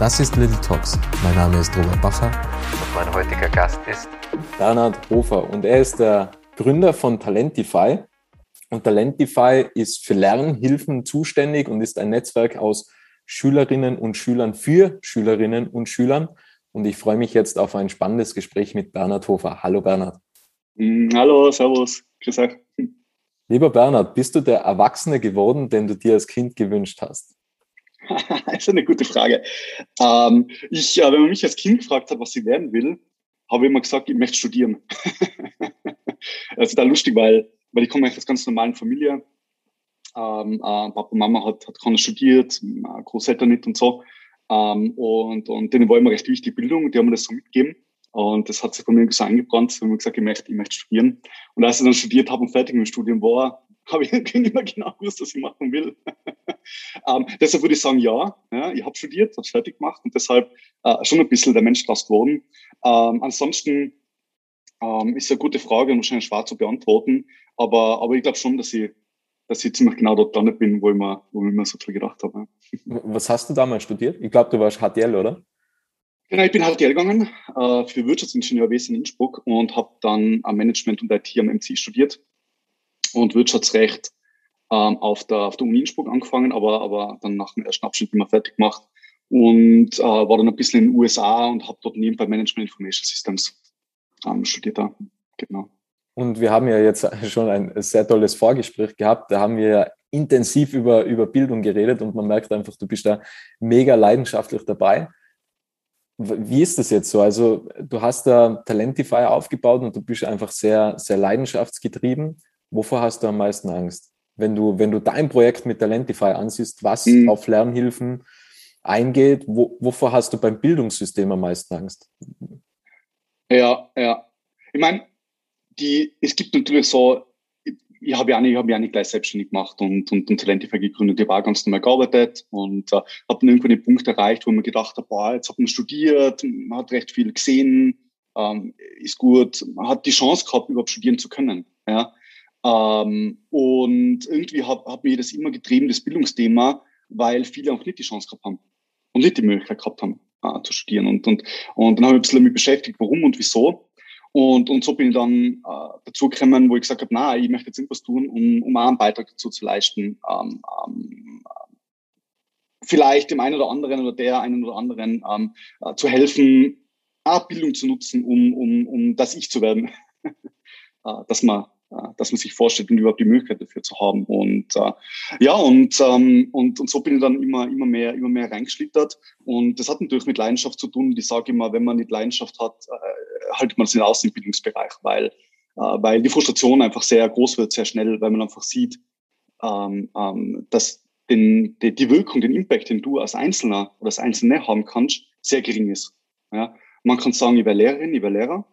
Das ist Little Talks. Mein Name ist Robert Bacher und mein heutiger Gast ist Bernhard Hofer und er ist der Gründer von Talentify. Und Talentify ist für Lernhilfen zuständig und ist ein Netzwerk aus Schülerinnen und Schülern für Schülerinnen und Schülern. Und ich freue mich jetzt auf ein spannendes Gespräch mit Bernhard Hofer. Hallo Bernhard. Mm, hallo, Servus, grüß euch. Lieber Bernhard, bist du der Erwachsene geworden, den du dir als Kind gewünscht hast? Das ist eine gute Frage. Ähm, ich, äh, wenn man mich als Kind gefragt hat, was ich werden will, habe ich immer gesagt, ich möchte studieren. das ist da lustig, weil, weil ich komme aus einer ganz normalen Familie. Ähm, äh, Papa und Mama hat, hat keiner studiert, Großeltern nicht und so. Ähm, und, und denen war immer recht wichtig Bildung, die haben mir das so mitgegeben. Und das hat sich bei mir so eingebrannt, wenn man gesagt, ich möchte, ich möchte studieren. Und als ich dann studiert habe und fertig mit dem Studium war, habe ich nicht mehr genau gewusst, was ich machen will. ähm, deshalb würde ich sagen, ja, ja ich habe studiert, habe es fertig gemacht und deshalb äh, schon ein bisschen der Mensch draus geworden. Ähm, ansonsten ähm, ist eine gute Frage und wahrscheinlich schwer zu beantworten, aber, aber ich glaube schon, dass ich, dass ich ziemlich genau dort dran bin, wo ich mir, wo ich mir so viel gedacht habe. Was hast du damals studiert? Ich glaube, du warst HTL, oder? Genau, ich bin HTL gegangen äh, für Wirtschaftsingenieurwesen in Innsbruck und habe dann am Management und IT am MC studiert und Wirtschaftsrecht ähm, auf, der, auf der Uni Innsbruck angefangen, aber, aber dann nach dem ersten Abschnitt immer fertig gemacht und äh, war dann ein bisschen in den USA und habe dort nebenbei Management Information Systems ähm, studiert. Da. Genau. Und wir haben ja jetzt schon ein sehr tolles Vorgespräch gehabt. Da haben wir intensiv über, über Bildung geredet und man merkt einfach, du bist da mega leidenschaftlich dabei. Wie ist das jetzt so? Also du hast da Talentify aufgebaut und du bist einfach sehr, sehr leidenschaftsgetrieben. Wovor hast du am meisten Angst? Wenn du, wenn du dein Projekt mit Talentify ansiehst, was mhm. auf Lernhilfen eingeht, wo, wovor hast du beim Bildungssystem am meisten Angst? Ja, ja. Ich meine, die, es gibt natürlich so, ich habe ja nicht, ich habe ja nicht gleich selbstständig gemacht und, und, und Talentify gegründet. Ich war ganz normal gearbeitet und äh, habe dann irgendwann den Punkt erreicht, wo man gedacht hat, boah, jetzt hat man studiert, man hat recht viel gesehen, ähm, ist gut, man hat die Chance gehabt, überhaupt studieren zu können. Ja. Ähm, und irgendwie hat, hat mich das immer getrieben, das Bildungsthema, weil viele auch nicht die Chance gehabt haben und nicht die Möglichkeit gehabt haben, äh, zu studieren. Und, und, und dann habe ich ein bisschen damit beschäftigt, warum und wieso. Und, und so bin ich dann äh, dazu gekommen, wo ich gesagt habe, na, ich möchte jetzt irgendwas tun, um, um auch einen Beitrag dazu zu leisten, ähm, ähm, vielleicht dem einen oder anderen oder der einen oder anderen ähm, äh, zu helfen, auch Bildung zu nutzen, um, um, um das Ich zu werden. äh, dass man dass man sich vorstellt und überhaupt die Möglichkeit dafür zu haben. Und äh, ja, und, ähm, und, und so bin ich dann immer, immer mehr, immer mehr reingeschlittert. Und das hat natürlich mit Leidenschaft zu tun. Ich sage immer, wenn man nicht Leidenschaft hat, äh, haltet man es nicht aus im Bildungsbereich, weil, äh, weil die Frustration einfach sehr groß wird, sehr schnell, weil man einfach sieht, ähm, ähm, dass den, die, die Wirkung, den Impact, den du als Einzelner oder als Einzelne haben kannst, sehr gering ist. Ja? Man kann sagen, ich wäre Lehrerin, ich wäre Lehrer,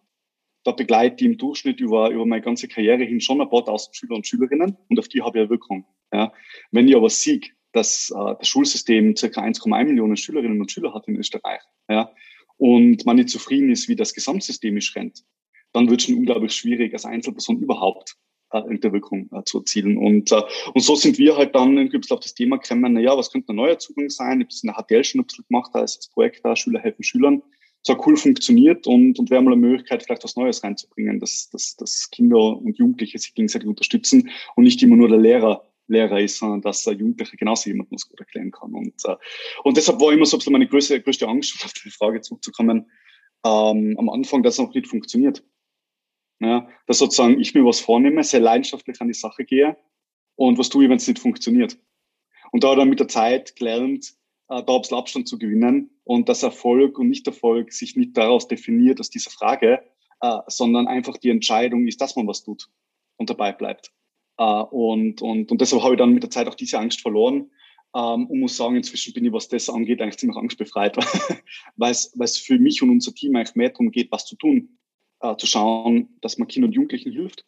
da begleite ich im Durchschnitt über, über meine ganze Karriere hin schon ein paar tausend Schüler und Schülerinnen und auf die habe ich eine Wirkung. Ja. Wenn ich aber sehe, dass äh, das Schulsystem ca. 1,1 Millionen Schülerinnen und Schüler hat in Österreich ja, und man nicht zufrieden ist, wie das Gesamtsystem ist rennt, dann wird es schon unglaublich schwierig, als Einzelperson überhaupt äh, irgendeine Wirkung äh, zu erzielen. Und, äh, und so sind wir halt dann ein bisschen auf das Thema gekommen, naja, was könnte ein neuer Zugang sein? Ich habe es in der HTL schon ein bisschen gemacht als Projekt da, Schüler helfen Schülern so cool funktioniert und, und wäre mal eine Möglichkeit, vielleicht was Neues reinzubringen, dass, dass, dass Kinder und Jugendliche sich gegenseitig unterstützen und nicht immer nur der Lehrer Lehrer ist, sondern dass ein Jugendlicher genauso jemand was gut erklären kann. Und, äh, und deshalb war immer so meine größte, größte Angst, auf die Frage zurückzukommen, ähm, am Anfang, dass es noch nicht funktioniert. Ja, dass sozusagen ich mir was vornehme, sehr leidenschaftlich an die Sache gehe und was tue ich, wenn es nicht funktioniert. Und da dann mit der Zeit gelernt, äh, da ein Abstand zu gewinnen und dass Erfolg und Nicht-Erfolg sich nicht daraus definiert, aus dieser Frage, äh, sondern einfach die Entscheidung ist, dass man was tut und dabei bleibt. Äh, und, und, und deshalb habe ich dann mit der Zeit auch diese Angst verloren, ähm, und muss sagen, inzwischen bin ich, was das angeht, eigentlich ziemlich angstbefreit, weil es für mich und unser Team eigentlich mehr darum geht, was zu tun, äh, zu schauen, dass man Kindern und Jugendlichen hilft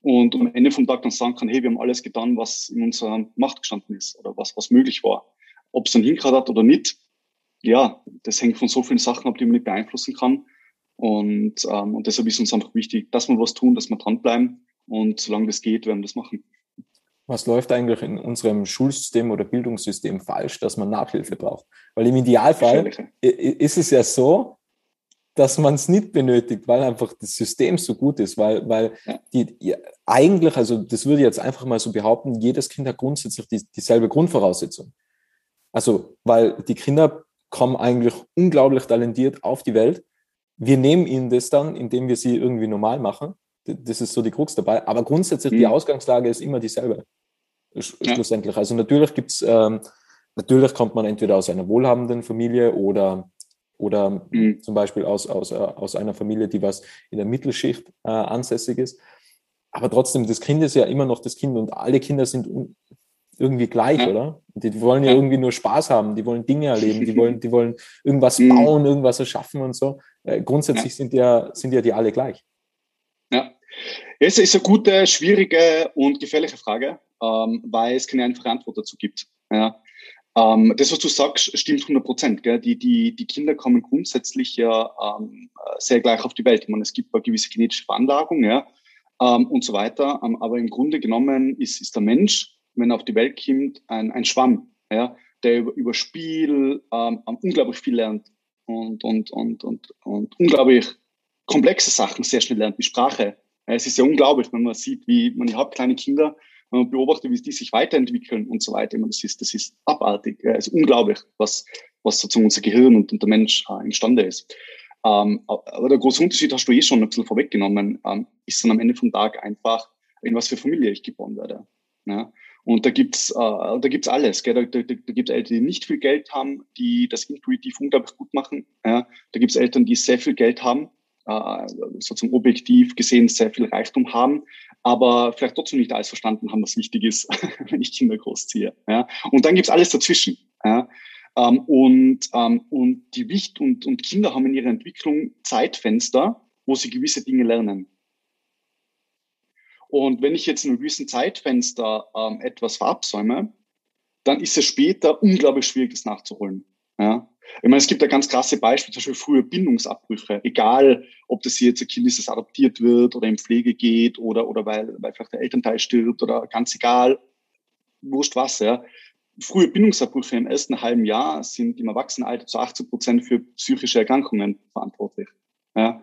und am Ende vom Tag dann sagen kann, hey, wir haben alles getan, was in unserer Macht gestanden ist oder was, was möglich war. Ob es dann hinkriegt hat oder nicht, ja, das hängt von so vielen Sachen ab, die man nicht beeinflussen kann. Und, ähm, und deshalb ist uns einfach wichtig, dass wir was tun, dass wir dranbleiben. Und solange das geht, werden wir das machen. Was läuft eigentlich in unserem Schulsystem oder Bildungssystem falsch, dass man Nachhilfe braucht? Weil im Idealfall ist es ja so, dass man es nicht benötigt, weil einfach das System so gut ist, weil, weil die, ja, eigentlich, also das würde ich jetzt einfach mal so behaupten, jedes Kind hat grundsätzlich die, dieselbe Grundvoraussetzung. Also, weil die Kinder kommen eigentlich unglaublich talentiert auf die Welt. Wir nehmen ihnen das dann, indem wir sie irgendwie normal machen. Das ist so die Krux dabei. Aber grundsätzlich, mhm. die Ausgangslage ist immer dieselbe. Sch ja. Schlussendlich. Also natürlich gibt's, ähm, natürlich kommt man entweder aus einer wohlhabenden Familie oder oder mhm. zum Beispiel aus, aus, äh, aus einer Familie, die was in der Mittelschicht äh, ansässig ist. Aber trotzdem, das Kind ist ja immer noch das Kind und alle Kinder sind irgendwie gleich, ja. oder? Die wollen ja, ja, irgendwie nur Spaß haben, die wollen Dinge erleben, die wollen, die wollen irgendwas mhm. bauen, irgendwas erschaffen und so. Äh, grundsätzlich ja. sind ja, sind ja die alle gleich. Ja. Es ist eine gute, schwierige und gefährliche Frage, ähm, weil es keine einfache Antwort dazu gibt. Ja. Ähm, das, was du sagst, stimmt 100 Prozent. Die, die, die Kinder kommen grundsätzlich ja ähm, sehr gleich auf die Welt. Ich meine, es gibt eine gewisse genetische Veranlagung ja, ähm, und so weiter. Ähm, aber im Grunde genommen ist, ist der Mensch, wenn er auf die Welt kommt, ein, ein Schwamm, ja, der über, über Spiel ähm, unglaublich viel lernt und, und, und, und, und unglaublich komplexe Sachen sehr schnell lernt, wie Sprache. Es ist ja unglaublich, wenn man sieht, wie man, ich kleine Kinder, wenn man beobachtet, wie die sich weiterentwickeln und so weiter. Das ist, das ist abartig. Es ist unglaublich, was, was sozusagen unser Gehirn und, und der Mensch äh, imstande ist. Ähm, aber der große Unterschied hast du eh schon ein bisschen vorweggenommen, ähm, ist dann am Ende vom Tag einfach, in was für Familie ich geboren werde. Ja? Und da gibt's äh, da gibt's alles. Gell? Da, da, da gibt's Eltern, die nicht viel Geld haben, die das intuitiv unglaublich gut machen. Ja? Da gibt's Eltern, die sehr viel Geld haben, äh, sozusagen objektiv gesehen sehr viel Reichtum haben, aber vielleicht trotzdem nicht alles verstanden haben, was wichtig ist, wenn ich Kinder großziehe. Ja? Und dann gibt's alles dazwischen. Ja? Ähm, und, ähm, und die Wicht und, und Kinder haben in ihrer Entwicklung Zeitfenster, wo sie gewisse Dinge lernen. Und wenn ich jetzt in einem gewissen Zeitfenster ähm, etwas verabsäume, dann ist es später unglaublich schwierig, das nachzuholen. Ja? Ich meine, es gibt da ganz krasse Beispiele, zum Beispiel frühe Bindungsabbrüche, egal ob das jetzt ein Kind ist, das adoptiert wird oder in Pflege geht oder, oder weil, weil vielleicht der Elternteil stirbt oder ganz egal, wurscht was, ja. Frühe Bindungsabbrüche im ersten halben Jahr sind im Erwachsenenalter zu 80 Prozent für psychische Erkrankungen verantwortlich. Ja?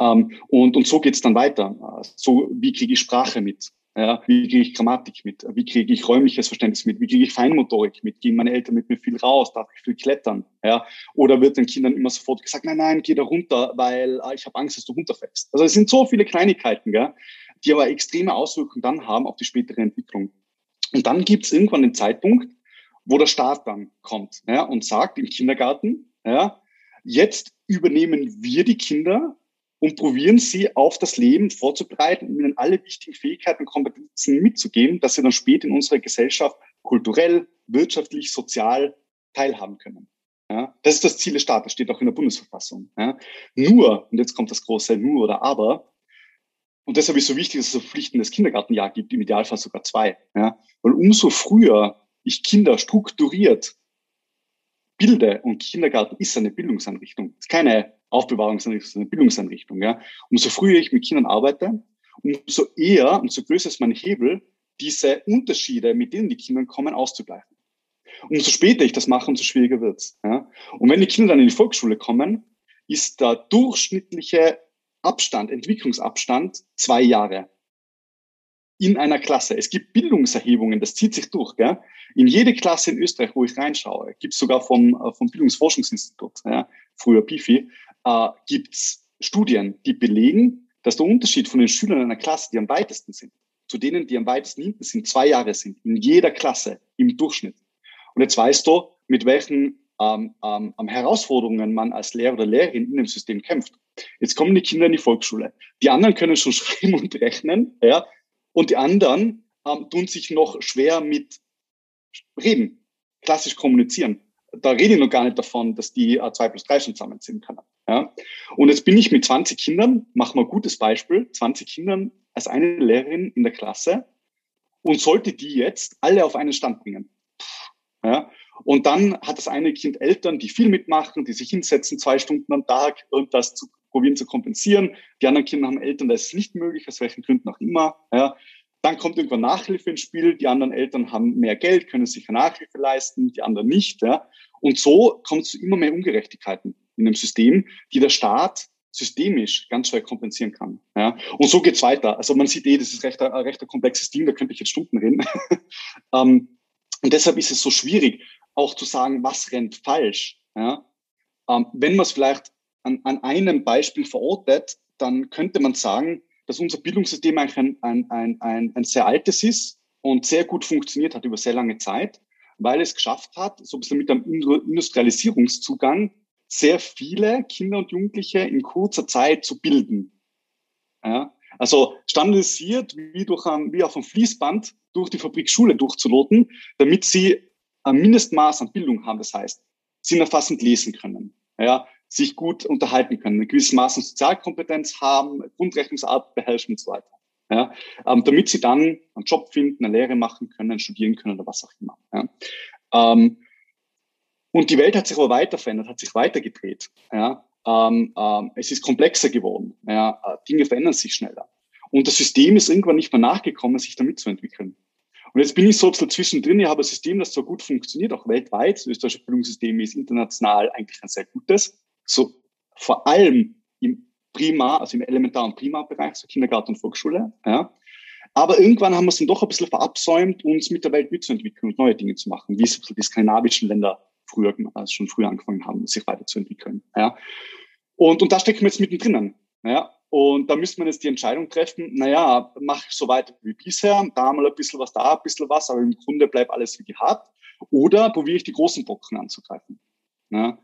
Ähm, und, und so geht's dann weiter. So, wie kriege ich Sprache mit? Ja, wie kriege ich Grammatik mit? Wie kriege ich räumliches Verständnis mit? Wie kriege ich Feinmotorik mit? Gehen meine Eltern mit mir viel raus? Darf ich viel klettern? Ja, oder wird den Kindern immer sofort gesagt, nein, nein, geh da runter, weil ah, ich habe Angst, dass du runterfällst. Also es sind so viele Kleinigkeiten, gell, die aber extreme Auswirkungen dann haben auf die spätere Entwicklung. Und dann gibt es irgendwann den Zeitpunkt, wo der Staat dann kommt ja, und sagt im Kindergarten, ja, jetzt übernehmen wir die Kinder und probieren sie auf das Leben vorzubereiten und ihnen alle wichtigen Fähigkeiten und Kompetenzen mitzugeben, dass sie dann später in unserer Gesellschaft kulturell, wirtschaftlich, sozial teilhaben können. Ja, das ist das Ziel des Staates, steht auch in der Bundesverfassung. Ja. Nur, und jetzt kommt das große Nur oder Aber, und deshalb ist es so wichtig, dass es ein verpflichtendes Kindergartenjahr gibt, im Idealfall sogar zwei. Ja. Weil umso früher ich Kinder strukturiert bilde, und Kindergarten ist eine Bildungseinrichtung, ist keine Aufbewahrungseinrichtung, sondern eine Bildungseinrichtung. Ja. Umso früher ich mit Kindern arbeite, umso eher, umso größer ist mein Hebel, diese Unterschiede, mit denen die Kinder kommen, auszugleichen. Umso später ich das mache, umso schwieriger wird's. Ja. Und wenn die Kinder dann in die Volksschule kommen, ist der durchschnittliche Abstand, Entwicklungsabstand zwei Jahre in einer Klasse. Es gibt Bildungserhebungen, das zieht sich durch. Gell? In jede Klasse in Österreich, wo ich reinschaue, gibt es sogar vom, äh, vom Bildungsforschungsinstitut, ja, früher PIFI, äh, gibt es Studien, die belegen, dass der Unterschied von den Schülern einer Klasse, die am weitesten sind, zu denen, die am weitesten hinten sind, zwei Jahre sind, in jeder Klasse im Durchschnitt. Und jetzt weißt du, mit welchen ähm, ähm, Herausforderungen man als Lehrer oder Lehrerin in dem System kämpft. Jetzt kommen die Kinder in die Volksschule. Die anderen können schon schreiben und rechnen, ja, und die anderen ähm, tun sich noch schwer mit Reden. klassisch kommunizieren. Da rede ich noch gar nicht davon, dass die äh, 2 plus 3 schon zusammenziehen können. Ja? Und jetzt bin ich mit 20 Kindern, machen wir ein gutes Beispiel, 20 Kindern als eine Lehrerin in der Klasse und sollte die jetzt alle auf einen Stand bringen. Ja? Und dann hat das eine Kind Eltern, die viel mitmachen, die sich hinsetzen, zwei Stunden am Tag und das zu probieren zu kompensieren. Die anderen Kinder haben Eltern, das ist nicht möglich, aus welchen Gründen auch immer. Ja. Dann kommt irgendwann Nachhilfe ins Spiel. Die anderen Eltern haben mehr Geld, können sich Nachhilfe leisten, die anderen nicht. Ja. Und so kommt es zu immer mehr Ungerechtigkeiten in dem System, die der Staat systemisch ganz schwer kompensieren kann. Ja. Und so geht's weiter. Also man sieht eh, das ist recht, ein recht ein komplexes Ding, da könnte ich jetzt Stunden reden. ähm, und deshalb ist es so schwierig, auch zu sagen, was rennt falsch. Ja. Ähm, wenn man es vielleicht an, an einem Beispiel verortet, dann könnte man sagen, dass unser Bildungssystem eigentlich ein, ein, ein, ein, ein sehr altes ist und sehr gut funktioniert hat über sehr lange Zeit, weil es geschafft hat, so ein bisschen mit einem Industrialisierungszugang, sehr viele Kinder und Jugendliche in kurzer Zeit zu bilden. Ja? Also standardisiert wie, durch ein, wie auf einem Fließband durch die Fabrikschule durchzuloten, damit sie ein Mindestmaß an Bildung haben. Das heißt, sinnerfassend lesen können. Ja, sich gut unterhalten können, ein gewisses Maß an Sozialkompetenz haben, Grundrechnungsart beherrschen und so weiter. Ja, ähm, damit sie dann einen Job finden, eine Lehre machen können, studieren können oder was auch immer. Ja. Ähm, und die Welt hat sich aber weiter verändert, hat sich weitergedreht. Ja. Ähm, ähm, es ist komplexer geworden. Ja. Äh, Dinge verändern sich schneller. Und das System ist irgendwann nicht mehr nachgekommen, sich damit zu entwickeln. Und jetzt bin ich so ein bisschen zwischendrin. Ich habe ein System, das so gut funktioniert, auch weltweit. Das österreichische Bildungssystem ist international eigentlich ein sehr gutes so vor allem im Primar, also im Elementar- und Primarbereich, so Kindergarten und Volksschule. Ja. Aber irgendwann haben wir es dann doch ein bisschen verabsäumt, uns mit der Welt mitzuentwickeln und neue Dinge zu machen, wie es die skandinavischen Länder früher, also schon früher angefangen haben, sich weiterzuentwickeln. Ja. Und, und da stecken wir jetzt mittendrin. Ja. Und da müsste man jetzt die Entscheidung treffen, naja, mache ich so weiter wie bisher, da mal ein bisschen was, da ein bisschen was, aber im Grunde bleibt alles wie gehabt. Oder probiere ich die großen Brocken anzugreifen. Ja.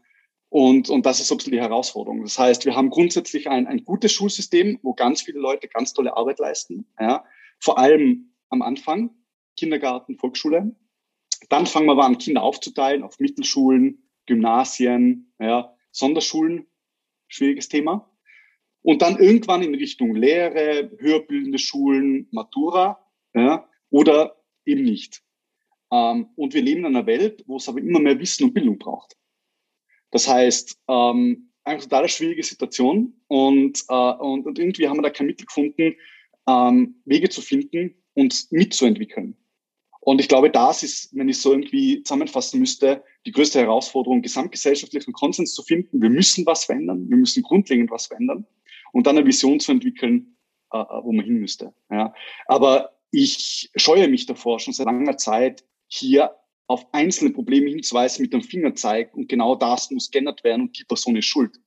Und, und das ist so ein bisschen die Herausforderung. Das heißt, wir haben grundsätzlich ein, ein gutes Schulsystem, wo ganz viele Leute ganz tolle Arbeit leisten. Ja. Vor allem am Anfang, Kindergarten, Volksschule. Dann fangen wir an, Kinder aufzuteilen auf Mittelschulen, Gymnasien, ja, Sonderschulen, schwieriges Thema. Und dann irgendwann in Richtung Lehre, höherbildende Schulen, Matura ja, oder eben nicht. Ähm, und wir leben in einer Welt, wo es aber immer mehr Wissen und Bildung braucht. Das heißt, ähm, eine total schwierige Situation und, äh, und, und irgendwie haben wir da kein Mittel gefunden, ähm, Wege zu finden und mitzuentwickeln. Und ich glaube, das ist, wenn ich so irgendwie zusammenfassen müsste, die größte Herausforderung, gesamtgesellschaftlichen Konsens zu finden. Wir müssen was verändern, wir müssen grundlegend was verändern und dann eine Vision zu entwickeln, äh, äh wo man hin müsste. Ja. Aber ich scheue mich davor, schon seit langer Zeit hier auf einzelne Probleme hinzuweisen mit dem Fingerzeig und genau das muss geändert werden und die Person ist schuld.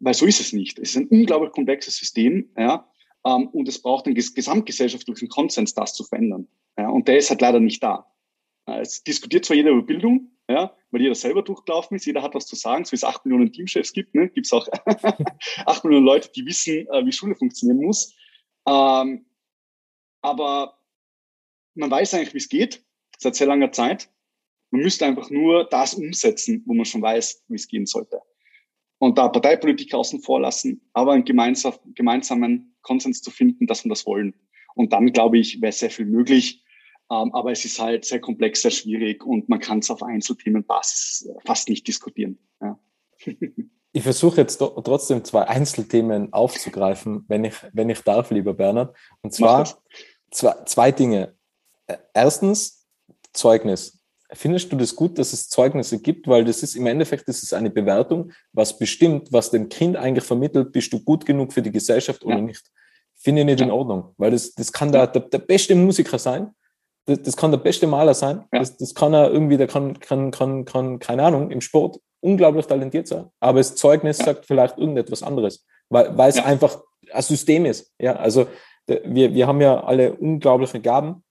Weil so ist es nicht. Es ist ein unglaublich komplexes System, ja, ähm, und es braucht einen gesamtgesellschaftlichen Konsens, das zu verändern. Ja, und der ist halt leider nicht da. Es diskutiert zwar jeder über Bildung, ja, weil jeder selber durchgelaufen ist, jeder hat was zu sagen, so wie es acht Millionen Teamchefs gibt, ne, gibt es auch acht Millionen Leute, die wissen, äh, wie Schule funktionieren muss. Ähm, aber man weiß eigentlich, wie es geht, seit sehr langer Zeit. Man müsste einfach nur das umsetzen, wo man schon weiß, wie es gehen sollte. Und da Parteipolitik außen vor lassen, aber einen gemeinsam, gemeinsamen Konsens zu finden, dass wir das wollen. Und dann, glaube ich, wäre sehr viel möglich. Ähm, aber es ist halt sehr komplex, sehr schwierig und man kann es auf Einzelthemenbasis fast nicht diskutieren. Ja. Ich versuche jetzt trotzdem zwei Einzelthemen aufzugreifen, wenn ich, wenn ich darf, lieber Bernhard. Und zwar zwei, zwei Dinge. Erstens, Zeugnis. Findest du das gut, dass es Zeugnisse gibt? Weil das ist im Endeffekt, das ist eine Bewertung, was bestimmt, was dem Kind eigentlich vermittelt, bist du gut genug für die Gesellschaft oder ja. nicht. Finde ich nicht ja. in Ordnung, weil das, das kann der, der, der beste Musiker sein, das, das, kann der beste Maler sein, ja. das, das kann er irgendwie, der kann, kann, kann, kann, keine Ahnung, im Sport unglaublich talentiert sein. Aber das Zeugnis sagt vielleicht irgendetwas anderes, weil, weil es einfach ein System ist. Ja, also wir, wir haben ja alle unglaubliche Gaben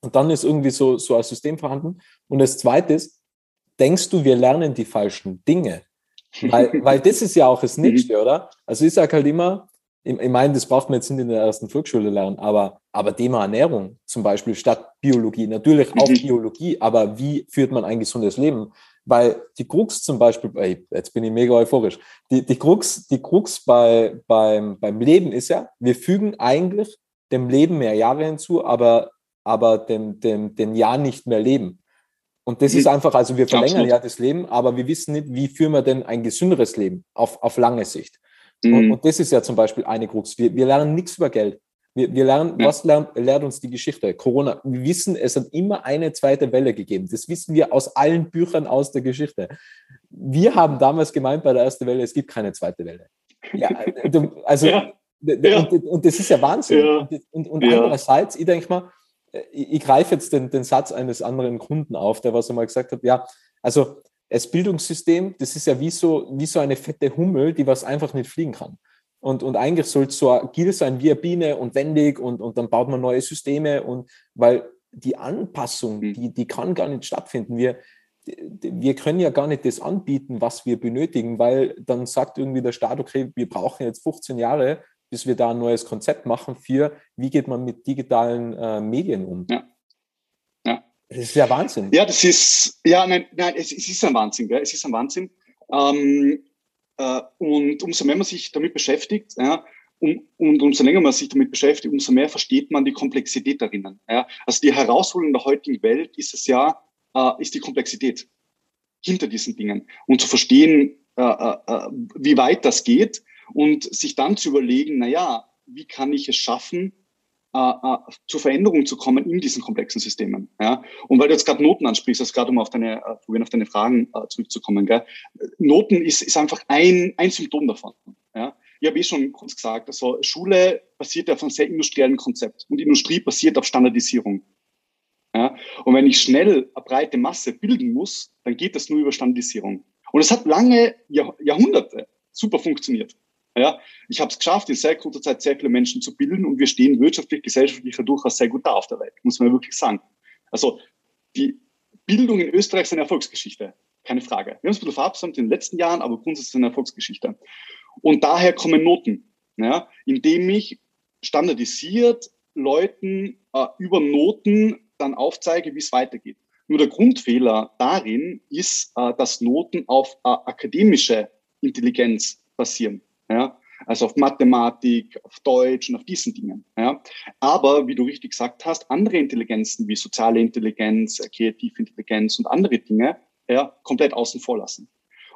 und dann ist irgendwie so, so ein System vorhanden. Und das Zweite ist, denkst du, wir lernen die falschen Dinge? Weil, weil das ist ja auch das Nächste, oder? Also ich sage halt immer, ich, ich meine, das braucht man jetzt nicht in der ersten Volksschule lernen, aber, aber Thema Ernährung zum Beispiel statt Biologie, natürlich auch mhm. Biologie, aber wie führt man ein gesundes Leben? Weil die Krux zum Beispiel, ey, jetzt bin ich mega euphorisch, die, die Krux, die Krux bei, beim, beim Leben ist ja, wir fügen eigentlich dem Leben mehr Jahre hinzu, aber, aber dem, dem, dem Jahr nicht mehr leben. Und das ist mhm. einfach, also wir verlängern Absolut. ja das Leben, aber wir wissen nicht, wie führen wir denn ein gesünderes Leben auf, auf lange Sicht. Mhm. Und, und, das ist ja zum Beispiel eine Krux. Wir, wir lernen nichts über Geld. Wir, wir lernen, ja. was lernt, lernt uns die Geschichte? Corona. Wir wissen, es hat immer eine zweite Welle gegeben. Das wissen wir aus allen Büchern aus der Geschichte. Wir haben damals gemeint bei der ersten Welle, es gibt keine zweite Welle. Ja, also, ja. Und, und, das ist ja Wahnsinn. Und, und, und andererseits, ich denke mal, ich, ich greife jetzt den, den Satz eines anderen Kunden auf, der was einmal gesagt hat, ja, also das Bildungssystem, das ist ja wie so, wie so eine fette Hummel, die was einfach nicht fliegen kann. Und, und eigentlich soll es so agil sein wie eine Biene und wendig und, und dann baut man neue Systeme und weil die Anpassung, hm. die, die kann gar nicht stattfinden. Wir, wir können ja gar nicht das anbieten, was wir benötigen, weil dann sagt irgendwie der Staat, okay, wir brauchen jetzt 15 Jahre, bis wir da ein neues Konzept machen für, wie geht man mit digitalen äh, Medien um. Ja. Das ist ja Wahnsinn. Ja, das ist, ja, nein, nein es, es ist ein Wahnsinn, gell? es ist ein Wahnsinn. Ähm, äh, und umso mehr man sich damit beschäftigt, ja, um, und umso länger man sich damit beschäftigt, umso mehr versteht man die Komplexität darin. Ja. Also die Herausforderung der heutigen Welt ist es ja, äh, ist die Komplexität hinter diesen Dingen und zu verstehen, äh, äh, äh wie weit das geht und sich dann zu überlegen, na ja, wie kann ich es schaffen, äh, äh, zur Veränderung zu kommen in diesen komplexen Systemen. Ja? Und weil du jetzt gerade Noten ansprichst, also gerade um auf deine, äh, probieren auf deine Fragen äh, zurückzukommen, gell? Noten ist, ist einfach ein, ein Symptom davon. Ja? Ich habe eh schon kurz gesagt, also Schule basiert auf einem sehr industriellen Konzept und Industrie basiert auf Standardisierung. Ja? Und wenn ich schnell eine breite Masse bilden muss, dann geht das nur über Standardisierung. Und es hat lange Jahr, Jahrhunderte super funktioniert. Ja, ich habe es geschafft, in sehr kurzer Zeit sehr viele Menschen zu bilden und wir stehen wirtschaftlich, gesellschaftlich durchaus sehr gut da auf der Welt, muss man wirklich sagen. Also die Bildung in Österreich ist eine Erfolgsgeschichte, keine Frage. Wir haben es ein bisschen verabsäumt in den letzten Jahren, aber grundsätzlich eine Erfolgsgeschichte. Und daher kommen Noten, ja, indem ich standardisiert Leuten äh, über Noten dann aufzeige, wie es weitergeht. Nur der Grundfehler darin ist, äh, dass Noten auf äh, akademische Intelligenz basieren ja, also auf Mathematik, auf Deutsch und auf diesen Dingen. Ja. Aber, wie du richtig gesagt hast, andere Intelligenzen wie soziale Intelligenz, kreative Intelligenz und andere Dinge ja, komplett außen vor lassen.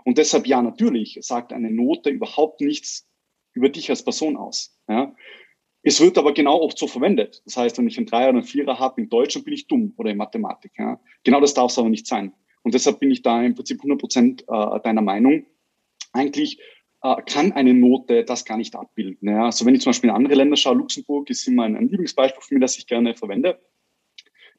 Und deshalb, ja, natürlich sagt eine Note überhaupt nichts über dich als Person aus. Ja. Es wird aber genau oft so verwendet. Das heißt, wenn ich einen Dreier oder einen Vierer habe in Deutsch, dann bin ich dumm oder in Mathematik. Ja. Genau das darf es aber nicht sein. Und deshalb bin ich da im Prinzip 100 Prozent äh, deiner Meinung. Eigentlich äh, kann eine Note das gar nicht abbilden. Ja. Also wenn ich zum Beispiel in andere Länder schaue, Luxemburg ist immer ein, ein Lieblingsbeispiel für mich, das ich gerne verwende.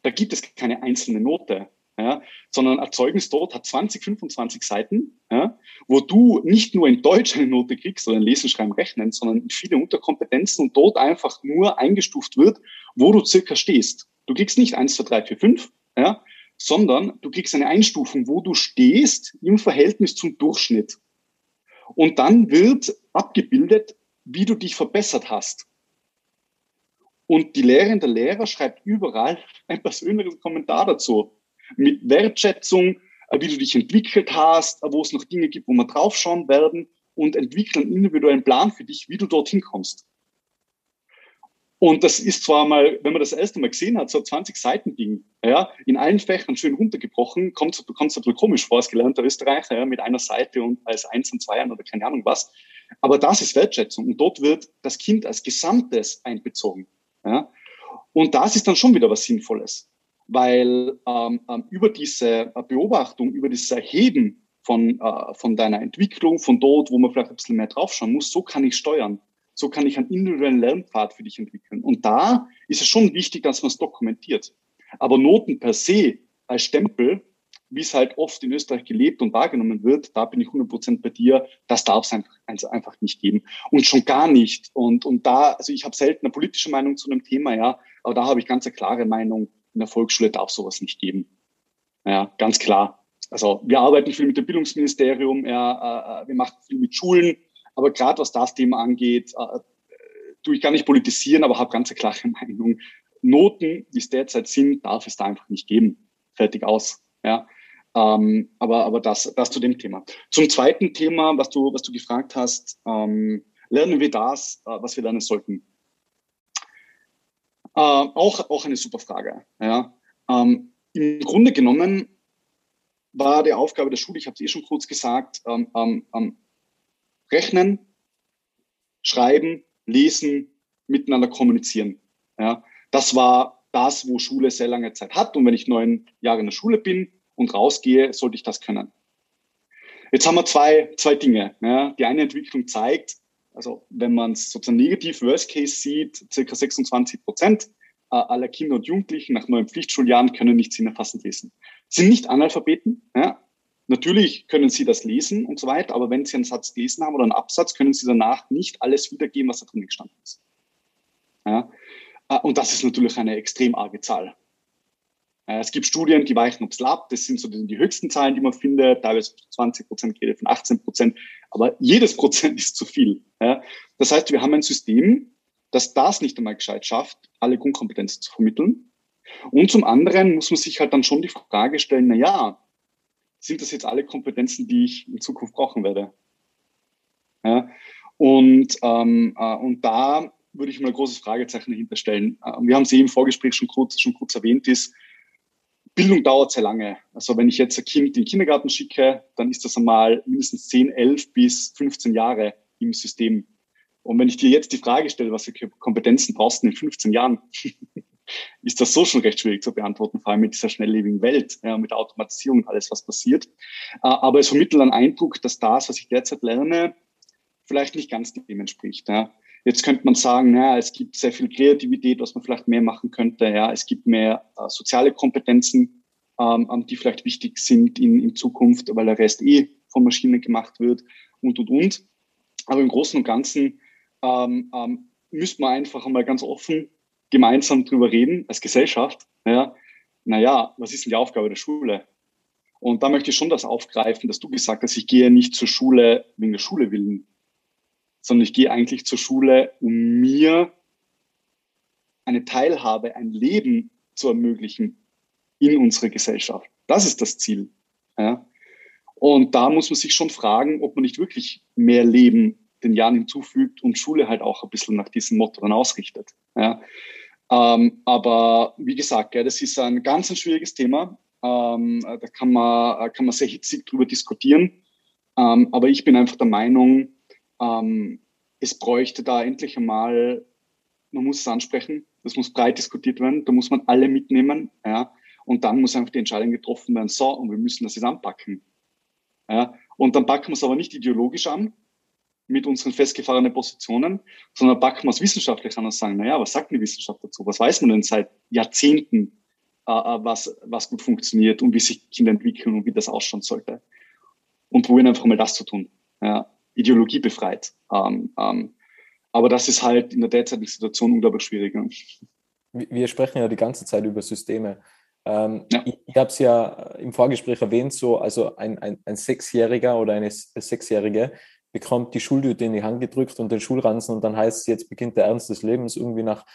Da gibt es keine einzelne Note, ja, sondern Erzeugnis dort hat 20, 25 Seiten, ja, wo du nicht nur in Deutsch eine Note kriegst oder in Lesen, Schreiben, Rechnen, sondern viele Unterkompetenzen und dort einfach nur eingestuft wird, wo du circa stehst. Du kriegst nicht 1, 2, 3, 4, 5, ja, sondern du kriegst eine Einstufung, wo du stehst im Verhältnis zum Durchschnitt. Und dann wird abgebildet, wie du dich verbessert hast. Und die Lehrerin, der Lehrer schreibt überall ein persönliches Kommentar dazu. Mit Wertschätzung, äh, wie du dich entwickelt hast, äh, wo es noch Dinge gibt, wo wir draufschauen werden und entwickeln einen individuellen Plan für dich, wie du dorthin kommst. Und das ist zwar mal, wenn man das erste Mal gesehen hat, so 20 Seiten Ding, ja, in allen Fächern schön runtergebrochen, kommt kommt ein bisschen komisch vor als gelernter Österreicher, ja, mit einer Seite und als Eins und Zweiern oder keine Ahnung was. Aber das ist Wertschätzung und dort wird das Kind als Gesamtes einbezogen. Ja. Und das ist dann schon wieder was Sinnvolles, weil ähm, ähm über diese Beobachtung, über dieses Erheben von, äh, von deiner Entwicklung, von dort, wo man vielleicht ein bisschen mehr draufschauen muss, so kann ich steuern so kann ich einen individuellen Lernpfad für dich entwickeln. Und da ist es schon wichtig, dass man es dokumentiert. Aber Noten per se als Stempel, wie es halt oft in Österreich gelebt und wahrgenommen wird, da bin ich 100% bei dir, das darf es einfach, also einfach nicht geben. Und schon gar nicht. Und, und da, also ich habe selten eine politische Meinung zu einem Thema, ja, aber da habe ich ganz eine klare Meinung, in der Volksschule darf sowas nicht geben. Ja, ganz klar. Also wir arbeiten viel mit dem Bildungsministerium, ja, äh, äh wir machen viel mit Schulen, aber gerade was das Thema angeht, äh, du, ich kann nicht politisieren, aber habe ganz klare Meinung. Noten, wie es derzeit sind, darf es da einfach nicht geben. Fertig aus. Ja. Ähm, aber aber das, das zu dem Thema. Zum zweiten Thema, was du, was du gefragt hast, ähm, lernen wir das, äh, was wir lernen sollten. Äh, auch, auch eine super Frage. Ja. Ähm, Im Grunde genommen war die Aufgabe der Schule, ich habe es eh schon kurz gesagt, ähm, ähm, ähm, rechnen, schreiben, lesen, miteinander kommunizieren. Ja. Das war das, wo Schule sehr lange Zeit hat. Und wenn ich neun Jahre in der Schule bin und rausgehe, sollte ich das können. Jetzt haben wir zwei, zwei Dinge. Ja. Die eine Entwicklung zeigt, also wenn man es sozusagen negativ Worst Case sieht, circa 26 Prozent äh, aller Kinder und Jugendlichen nach neuen Pflichtschuljahren können nicht sinnerfassend lesen. Sind nicht Analphabeten, ja. Natürlich können sie das lesen und so weiter, aber wenn sie einen Satz gelesen haben oder einen Absatz, können sie danach nicht alles wiedergeben, was da drin gestanden ist. Ja. Äh, und das ist natürlich eine extrem arge Zahl. Äh, es gibt Studien, die weichen aufs Lab. Das sind so die, höchsten Zahlen, die man findet. Teilweise 20 Prozent, Rede von 18 Prozent. Aber jedes Prozent ist zu viel. Das heißt, wir haben ein System, das das nicht einmal gescheit schafft, alle Grundkompetenzen zu vermitteln. Und zum anderen muss man sich halt dann schon die Frage stellen, na ja, sind das jetzt alle Kompetenzen, die ich in Zukunft brauchen werde? Ja, und, ähm, äh, und da würde ich mal ein großes Fragezeichen dahinter stellen. Äh, wir haben es eben im Vorgespräch schon kurz, schon kurz erwähnt, ist, Bildung dauert sehr lange. Also wenn ich jetzt ein Kind in den Kindergarten schicke, dann ist das einmal mindestens 10, 11 bis 15 Jahre im System. Und wenn ich dir jetzt die Frage stelle, was für Kompetenzen brauchst du in 15 Jahren, ist das so schon recht schwierig zu beantworten, vor allem mit dieser schnelllebigen Welt, ja, mit der Automatisierung und alles, was passiert. Äh, aber es vermittelt einen Eindruck, dass das, was ich derzeit lerne, vielleicht nicht ganz dem entspricht. Ja. Jetzt könnte man sagen, ja, es gibt sehr viel Kreativität, was man vielleicht mehr machen könnte. Ja, es gibt mehr äh, soziale Kompetenzen, ähm, die vielleicht wichtig sind in, in Zukunft, weil der Rest eh von Maschinen gemacht wird und, und, und. Aber im Großen und Ganzen ähm, ähm, müsste man einfach einmal ganz offen gemeinsam drüber reden als Gesellschaft. Ja, naja, was ist denn die Aufgabe der Schule? Und da möchte ich schon das aufgreifen, dass du gesagt hast, ich gehe nicht zur Schule wegen der Schule willen, sondern ich gehe eigentlich zur Schule, um mir eine Teilhabe, ein Leben zu ermöglichen in unserer Gesellschaft. Das ist das Ziel. Ja. Und da muss man sich schon fragen, ob man nicht wirklich mehr Leben den Jahren hinzufügt und Schule halt auch ein bisschen nach diesem Motto dann ausrichtet. Ja. Ähm, aber wie gesagt, ja, das ist ein ganz ein schwieriges Thema. Ähm, da kann man, kann man sehr hitzig drüber diskutieren. Ähm, aber ich bin einfach der Meinung, ähm, es bräuchte da endlich einmal, man muss es ansprechen, das muss breit diskutiert werden, da muss man alle mitnehmen, ja, und dann muss einfach die Entscheidung getroffen werden, so, und wir müssen das jetzt anpacken. Ja, und dann packen wir es aber nicht ideologisch an, mit unseren festgefahrenen Positionen, sondern packen wir es wissenschaftlich an und sagen, naja, was sagt die Wissenschaft dazu? Was weiß man denn seit Jahrzehnten, äh, äh, was, was gut funktioniert und wie sich Kinder entwickeln und wie das ausschauen sollte? Und probieren einfach mal das zu tun. Ja, Ideologie befreit. Ähm, ähm, aber das ist halt in der derzeitigen Situation unglaublich schwierig. Wir sprechen ja die ganze Zeit über Systeme. Ähm, ja. Ich, ich habe es ja im Vorgespräch erwähnt, so also ein, ein, ein Sechsjähriger oder eine Sechsjährige bekommt die Schultüte in die Hand gedrückt und den Schulranzen und dann heißt es, jetzt beginnt der Ernst des Lebens irgendwie nach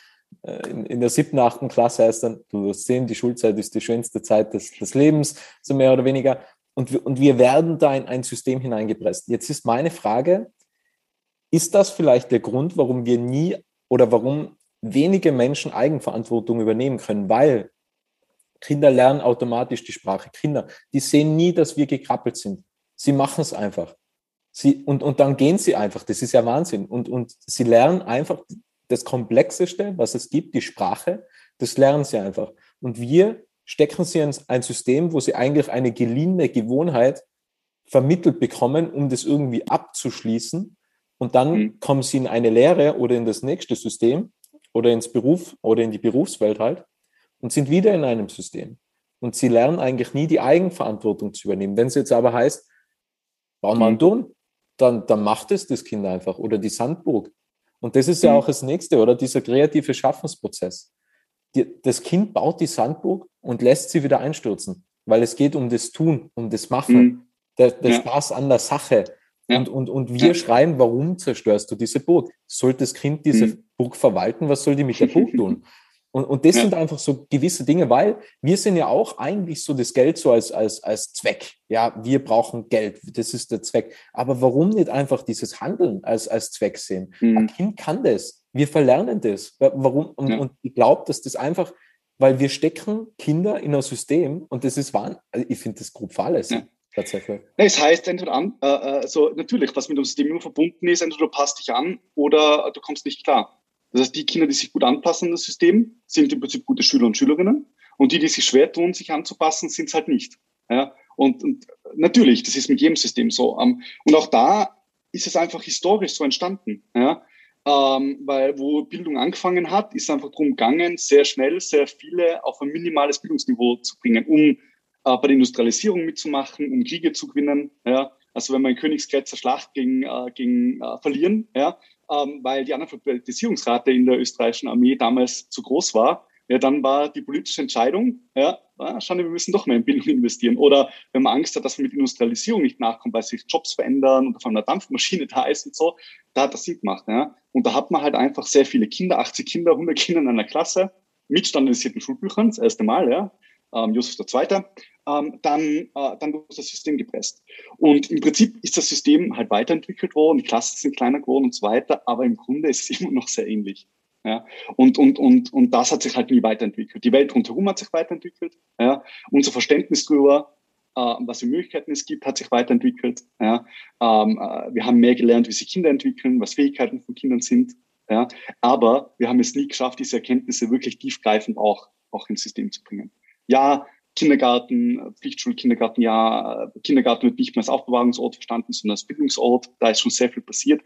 äh, in, in der siebten, achten Klasse heißt dann, du wirst sehen, die Schulzeit ist die schönste Zeit des, des Lebens, so mehr oder weniger. Und wir, und wir werden da in ein System hineingepresst. Jetzt ist meine Frage, ist das vielleicht der Grund, warum wir nie oder warum wenige Menschen Eigenverantwortung übernehmen können? Weil Kinder lernen automatisch die Sprache. Kinder, die sehen nie, dass wir gekrabbelt sind. Sie machen es einfach. Sie, und, und dann gehen sie einfach. Das ist ja Wahnsinn. Und, und sie lernen einfach das Komplexeste, was es gibt, die Sprache, das lernen sie einfach. Und wir stecken sie in ein System, wo sie eigentlich eine geliehene Gewohnheit vermittelt bekommen, um das irgendwie abzuschließen. Und dann mhm. kommen sie in eine Lehre oder in das nächste System oder ins Beruf oder in die Berufswelt halt und sind wieder in einem System. Und sie lernen eigentlich nie die Eigenverantwortung zu übernehmen. Wenn es jetzt aber heißt, bauen wir einen mhm. Turm, dann, dann macht es das Kind einfach oder die Sandburg. Und das ist ja mhm. auch das Nächste, oder? Dieser kreative Schaffensprozess. Die, das Kind baut die Sandburg und lässt sie wieder einstürzen, weil es geht um das Tun, um das Machen, mhm. der, der ja. Spaß an der Sache. Ja. Und, und, und wir ja. schreien, warum zerstörst du diese Burg? Soll das Kind diese mhm. Burg verwalten? Was soll die mit der Burg tun? Und, und das ja. sind einfach so gewisse Dinge, weil wir sind ja auch eigentlich so das Geld so als, als, als Zweck. Ja, wir brauchen Geld, das ist der Zweck. Aber warum nicht einfach dieses Handeln als, als Zweck sehen? Mhm. Ein Kind kann das. Wir verlernen das. Warum? Und, ja. und ich glaube, dass das einfach, weil wir stecken Kinder in ein System und das ist wahr. Also ich finde das grob fahrlässig. Ja. Tatsächlich. Es heißt entweder an, äh, also natürlich, was mit dem System immer verbunden ist, entweder du passt dich an oder du kommst nicht klar. Das heißt, die Kinder, die sich gut anpassen an das System, sind im Prinzip gute Schüler und Schülerinnen. Und die, die sich schwer tun, sich anzupassen, sind es halt nicht. Ja? Und, und natürlich, das ist mit jedem System so. Ähm, und auch da ist es einfach historisch so entstanden. Ja? Ähm, weil wo Bildung angefangen hat, ist einfach darum gegangen, sehr schnell sehr viele auf ein minimales Bildungsniveau zu bringen, um äh, bei der Industrialisierung mitzumachen, um Kriege zu gewinnen. Ja? Also wenn wir in Königsgrätzer Schlacht gegen, äh, gegen äh, verlieren, ja, ähm, weil die Analphabetisierungsrate in der österreichischen Armee damals zu groß war, ja, dann war die politische Entscheidung, ja, ah, schau, wir müssen doch mehr in Bildung investieren. Oder wenn man Angst hat, dass man mit Industrialisierung nicht nachkommt, weil sich Jobs verändern und auf einer Dampfmaschine da ist und so, da hat das Sinn gemacht. Ja. Und da hat man halt einfach sehr viele Kinder, 80 Kinder, 100 Kinder in einer Klasse, mit standardisierten Schulbüchern, das erste Mal, ja, ähm, Josef II., ähm, dann, äh, dann durch das System gepresst. Und im Prinzip ist das System halt weiterentwickelt worden, die Klassen sind kleiner geworden und so weiter, aber im Grunde ist es immer noch sehr ähnlich. Ja, und, und, und, und das hat sich halt nie weiterentwickelt. Die Welt rundherum hat sich weiterentwickelt. Ja, unser Verständnis darüber, äh, was für Möglichkeiten es gibt, hat sich weiterentwickelt. Ja, ähm, äh, wir haben mehr gelernt, wie sich Kinder entwickeln, was Fähigkeiten von Kindern sind. Ja, aber wir haben es nie geschafft, diese Erkenntnisse wirklich tiefgreifend auch, auch ins System zu bringen. Ja, Kindergarten, Pflichtschulkindergarten, ja, Kindergarten wird nicht mehr als Aufbewahrungsort verstanden, sondern als Bildungsort. Da ist schon sehr viel passiert.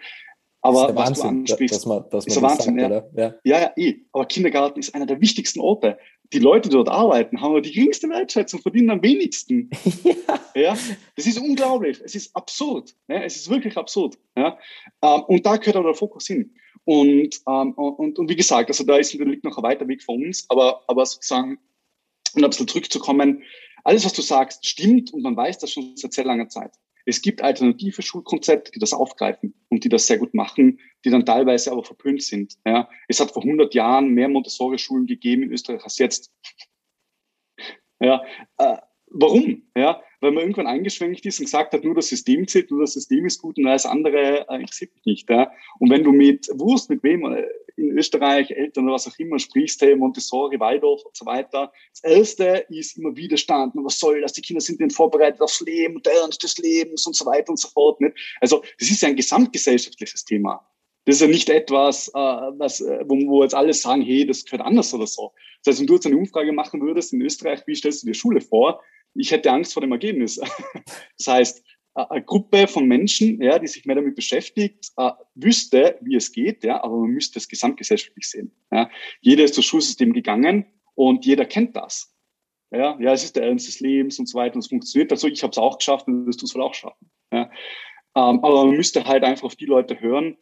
Aber was Wahnsinn, du ansprichst, dass man, dass man ist Wahnsinn, sagt, ja. ja. Ja. ja, eh. Aber Kindergarten ist einer der wichtigsten Orte. Die Leute, die dort arbeiten, haben die geringste Wertschätzung, verdienen am wenigsten. ja. ja. Das ist unglaublich. Es ist absurd. Ja. Es ist wirklich absurd. Ja. Ähm, und da gehört aber der Fokus hin. Und, ähm, und, und wie gesagt, also da ist natürlich noch ein weiter Weg vor uns, aber, aber sozusagen und ein bisschen zurückzukommen, alles, was du sagst, stimmt und man weiß das schon seit sehr langer Zeit. Es gibt alternative Schulkonzepte, die das aufgreifen und die das sehr gut machen, die dann teilweise aber verpönt sind. Ja, es hat vor 100 Jahren mehr Montessori-Schulen gegeben in Österreich als jetzt. Ja, äh, warum? Ja, weil man irgendwann eingeschwenkt ist und gesagt hat, nur das System zählt, nur das System ist gut und alles andere äh, mich nicht. Ja. Und wenn du mit Wurst, mit wem äh, in Österreich, Eltern oder was auch immer sprichst, hey, Montessori, Waldorf und so weiter, das Erste ist immer Widerstand. Und was soll das? Die Kinder sind nicht vorbereitet aufs Leben und der Ernst des Lebens und so weiter und so fort. Nicht? Also das ist ja ein gesamtgesellschaftliches Thema. Das ist ja nicht etwas, äh, was, äh, wo, wo jetzt alle sagen, hey, das gehört anders oder so. Das heißt, wenn du jetzt eine Umfrage machen würdest in Österreich, wie stellst du dir Schule vor? Ich hätte Angst vor dem Ergebnis. Das heißt, eine Gruppe von Menschen, ja, die sich mehr damit beschäftigt, wüsste, wie es geht, ja, aber man müsste es gesamtgesellschaftlich sehen. Ja. Jeder ist durchs Schulsystem gegangen und jeder kennt das. Ja, ja, es ist der Ernst des Lebens und so weiter und es funktioniert. Also ich habe es auch geschafft und das tust du auch schaffen. Ja. Ähm, aber man müsste halt einfach auf die Leute hören,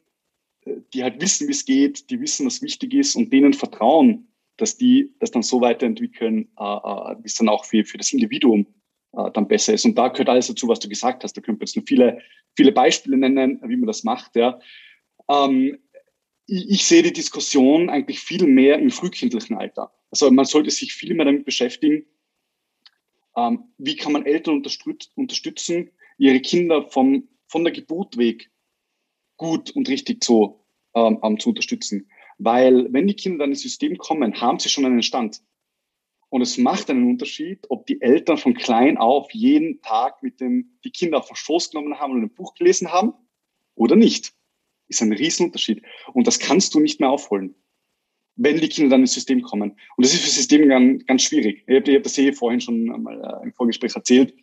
äh, die halt wissen, wie es geht, die wissen, was wichtig ist und denen vertrauen, dass die das dann so weiterentwickeln, äh, äh, wie es dann auch für, für das Individuum äh, dann besser ist. Und da gehört alles dazu, was du gesagt hast. Da können wir jetzt noch viele, viele Beispiele nennen, wie man das macht. Ja. Ähm, ich, ich sehe die Diskussion eigentlich viel mehr im frühkindlichen Alter. Also man sollte sich viel mehr damit beschäftigen, ähm, wie kann man Eltern unterstützen, ihre Kinder vom, von der Geburt weg gut und richtig zu, ähm, zu unterstützen. Weil wenn die Kinder dann ins System kommen, haben sie schon einen Stand. Und es macht einen Unterschied, ob die Eltern von klein auf jeden Tag mit dem, die Kinder auf den Schoß genommen haben und ein Buch gelesen haben oder nicht. Ist ein Riesenunterschied. Und das kannst du nicht mehr aufholen, wenn die Kinder dann ins System kommen. Und das ist für das System ganz, ganz schwierig. Ich habe hab das eh vorhin schon mal äh, im Vorgespräch erzählt.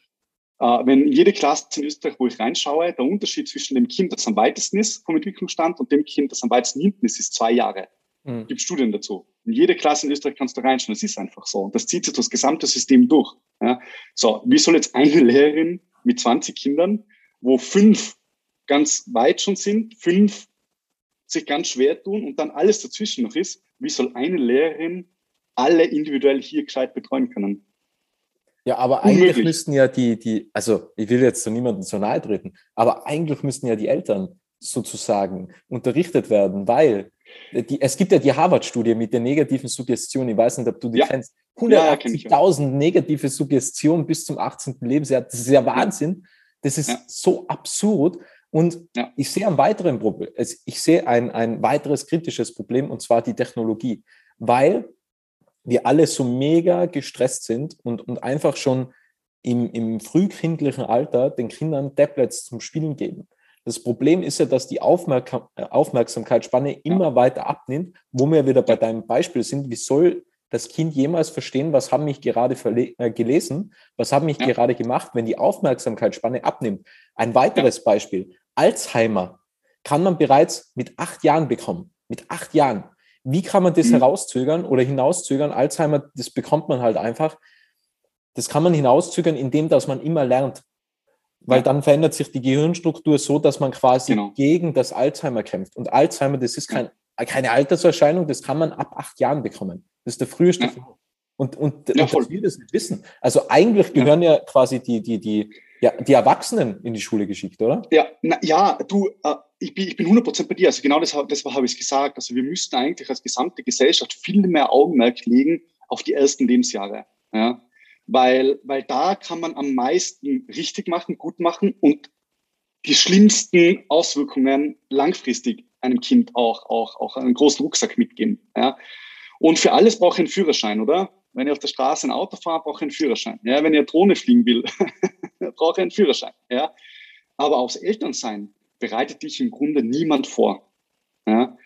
Äh, wenn jede Klasse in Österreich, wo ich reinschaue, der Unterschied zwischen dem Kind, das am weitesten ist vom Entwicklungsstand und dem Kind, das am weitesten hinten ist, ist zwei Jahre. Mhm. Gibt Studien dazu. In jede Klasse in Österreich kannst du reinschauen. Das ist einfach so. Und das zieht sich das gesamte System durch. Ja. So, wie soll jetzt eine Lehrerin mit 20 Kindern, wo fünf ganz weit schon sind, fünf sich ganz schwer tun und dann alles dazwischen noch ist, wie soll eine Lehrerin alle individuell hier gescheit betreuen können? Ja, aber eigentlich Unmöglich. müssten ja die, die, also ich will jetzt zu niemandem so nahe treten, aber eigentlich müssten ja die Eltern sozusagen unterrichtet werden, weil die, es gibt ja die Harvard-Studie mit der negativen Suggestion, ich weiß nicht, ob du die ja. kennst, 180.000 ja, negative Suggestionen bis zum 18. Lebensjahr, das ist ja Wahnsinn, das ist ja. so absurd und ich sehe ein weiteres Problem, ich sehe ein, ein weiteres kritisches Problem und zwar die Technologie, weil wir alle so mega gestresst sind und, und einfach schon im, im frühkindlichen Alter den Kindern Tablets zum Spielen geben. Das Problem ist ja, dass die Aufmerk Aufmerksamkeitsspanne immer weiter abnimmt, wo wir wieder bei deinem Beispiel sind. Wie soll das Kind jemals verstehen, was haben mich gerade äh, gelesen, was haben mich ja. gerade gemacht, wenn die Aufmerksamkeitsspanne abnimmt? Ein weiteres ja. Beispiel. Alzheimer kann man bereits mit acht Jahren bekommen. Mit acht Jahren. Wie kann man das mhm. herauszögern oder hinauszögern? Alzheimer, das bekommt man halt einfach. Das kann man hinauszögern, indem dass man immer lernt. Weil ja. dann verändert sich die Gehirnstruktur so, dass man quasi genau. gegen das Alzheimer kämpft. Und Alzheimer, das ist kein, keine Alterserscheinung, das kann man ab acht Jahren bekommen. Das ist der früheste. Ja. Und, und, ja, und dass wir das nicht wissen. Also eigentlich gehören ja, quasi die, die, die, ja, die Erwachsenen in die Schule geschickt, oder? Ja, na, ja du, äh, ich bin, ich bin 100% bei dir. Also genau das, das habe ich gesagt. Also wir müssten eigentlich als gesamte Gesellschaft viel mehr Augenmerk legen auf die ersten Lebensjahre. Ja? Weil, weil da kann man am meisten richtig machen, gut machen und die schlimmsten Auswirkungen langfristig einem Kind auch, auch, auch einen großen Rucksack mitgeben. Ja? Und für alles brauche ich einen Führerschein, oder? Wenn ich auf der Straße ein Auto fahre, brauche ich einen Führerschein. Ja, wenn ich eine Drohne fliegen will, brauche ich einen Führerschein. Ja? Aber aufs Elternsein bereitet dich im Grunde niemand vor. Ja?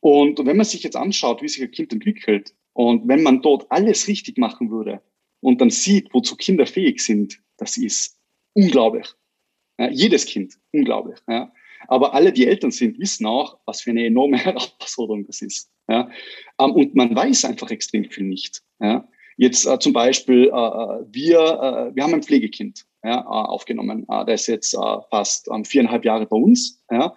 Und wenn man sich jetzt anschaut, wie sich ein Kind entwickelt und wenn man dort alles richtig machen würde und dann sieht, wozu Kinder fähig sind, das ist unglaublich. Ja, jedes Kind, unglaublich. Ja. Aber alle, die Eltern sind, wissen auch, was für eine enorme Herausforderung das ist. Ja. Ähm, und man weiß einfach extrem viel nicht. Ja. Jetzt äh, zum Beispiel, äh, äh wir, äh, wir haben ein Pflegekind ja, äh, aufgenommen. Äh, der ist jetzt äh, fast ähm, viereinhalb Jahre bei uns. Ja.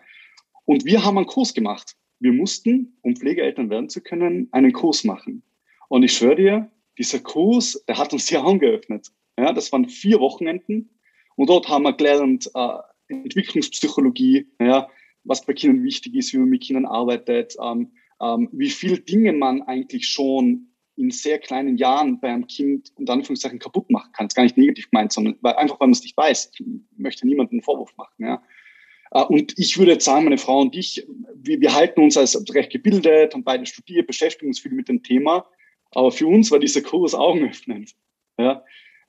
Und wir haben einen Kurs gemacht. Wir mussten, um Pflegeeltern werden zu können, einen Kurs machen. Und ich schwöre dir, dieser Kurs, der hat uns die Augen geöffnet. Ja, das waren vier Wochenenden. Und dort haben wir gelernt, äh, Entwicklungspsychologie, ja, was bei Kindern wichtig ist, wie man mit Kindern arbeitet, ähm, ähm, wie viel Dinge man eigentlich schon in sehr kleinen Jahren bei einem Kind unter Anführungszeichen kaputt machen kann. Das ist gar nicht negativ gemeint, sondern weil, einfach, weil man es nicht weiß. Ich möchte niemandem einen Vorwurf machen. Ja. Äh, und ich würde jetzt sagen, meine Frau und ich, wir, wir halten uns als recht gebildet, haben beide studiert, beschäftigen uns viel mit dem Thema. Aber für uns war dieser Kurs augenöffnend. Ja.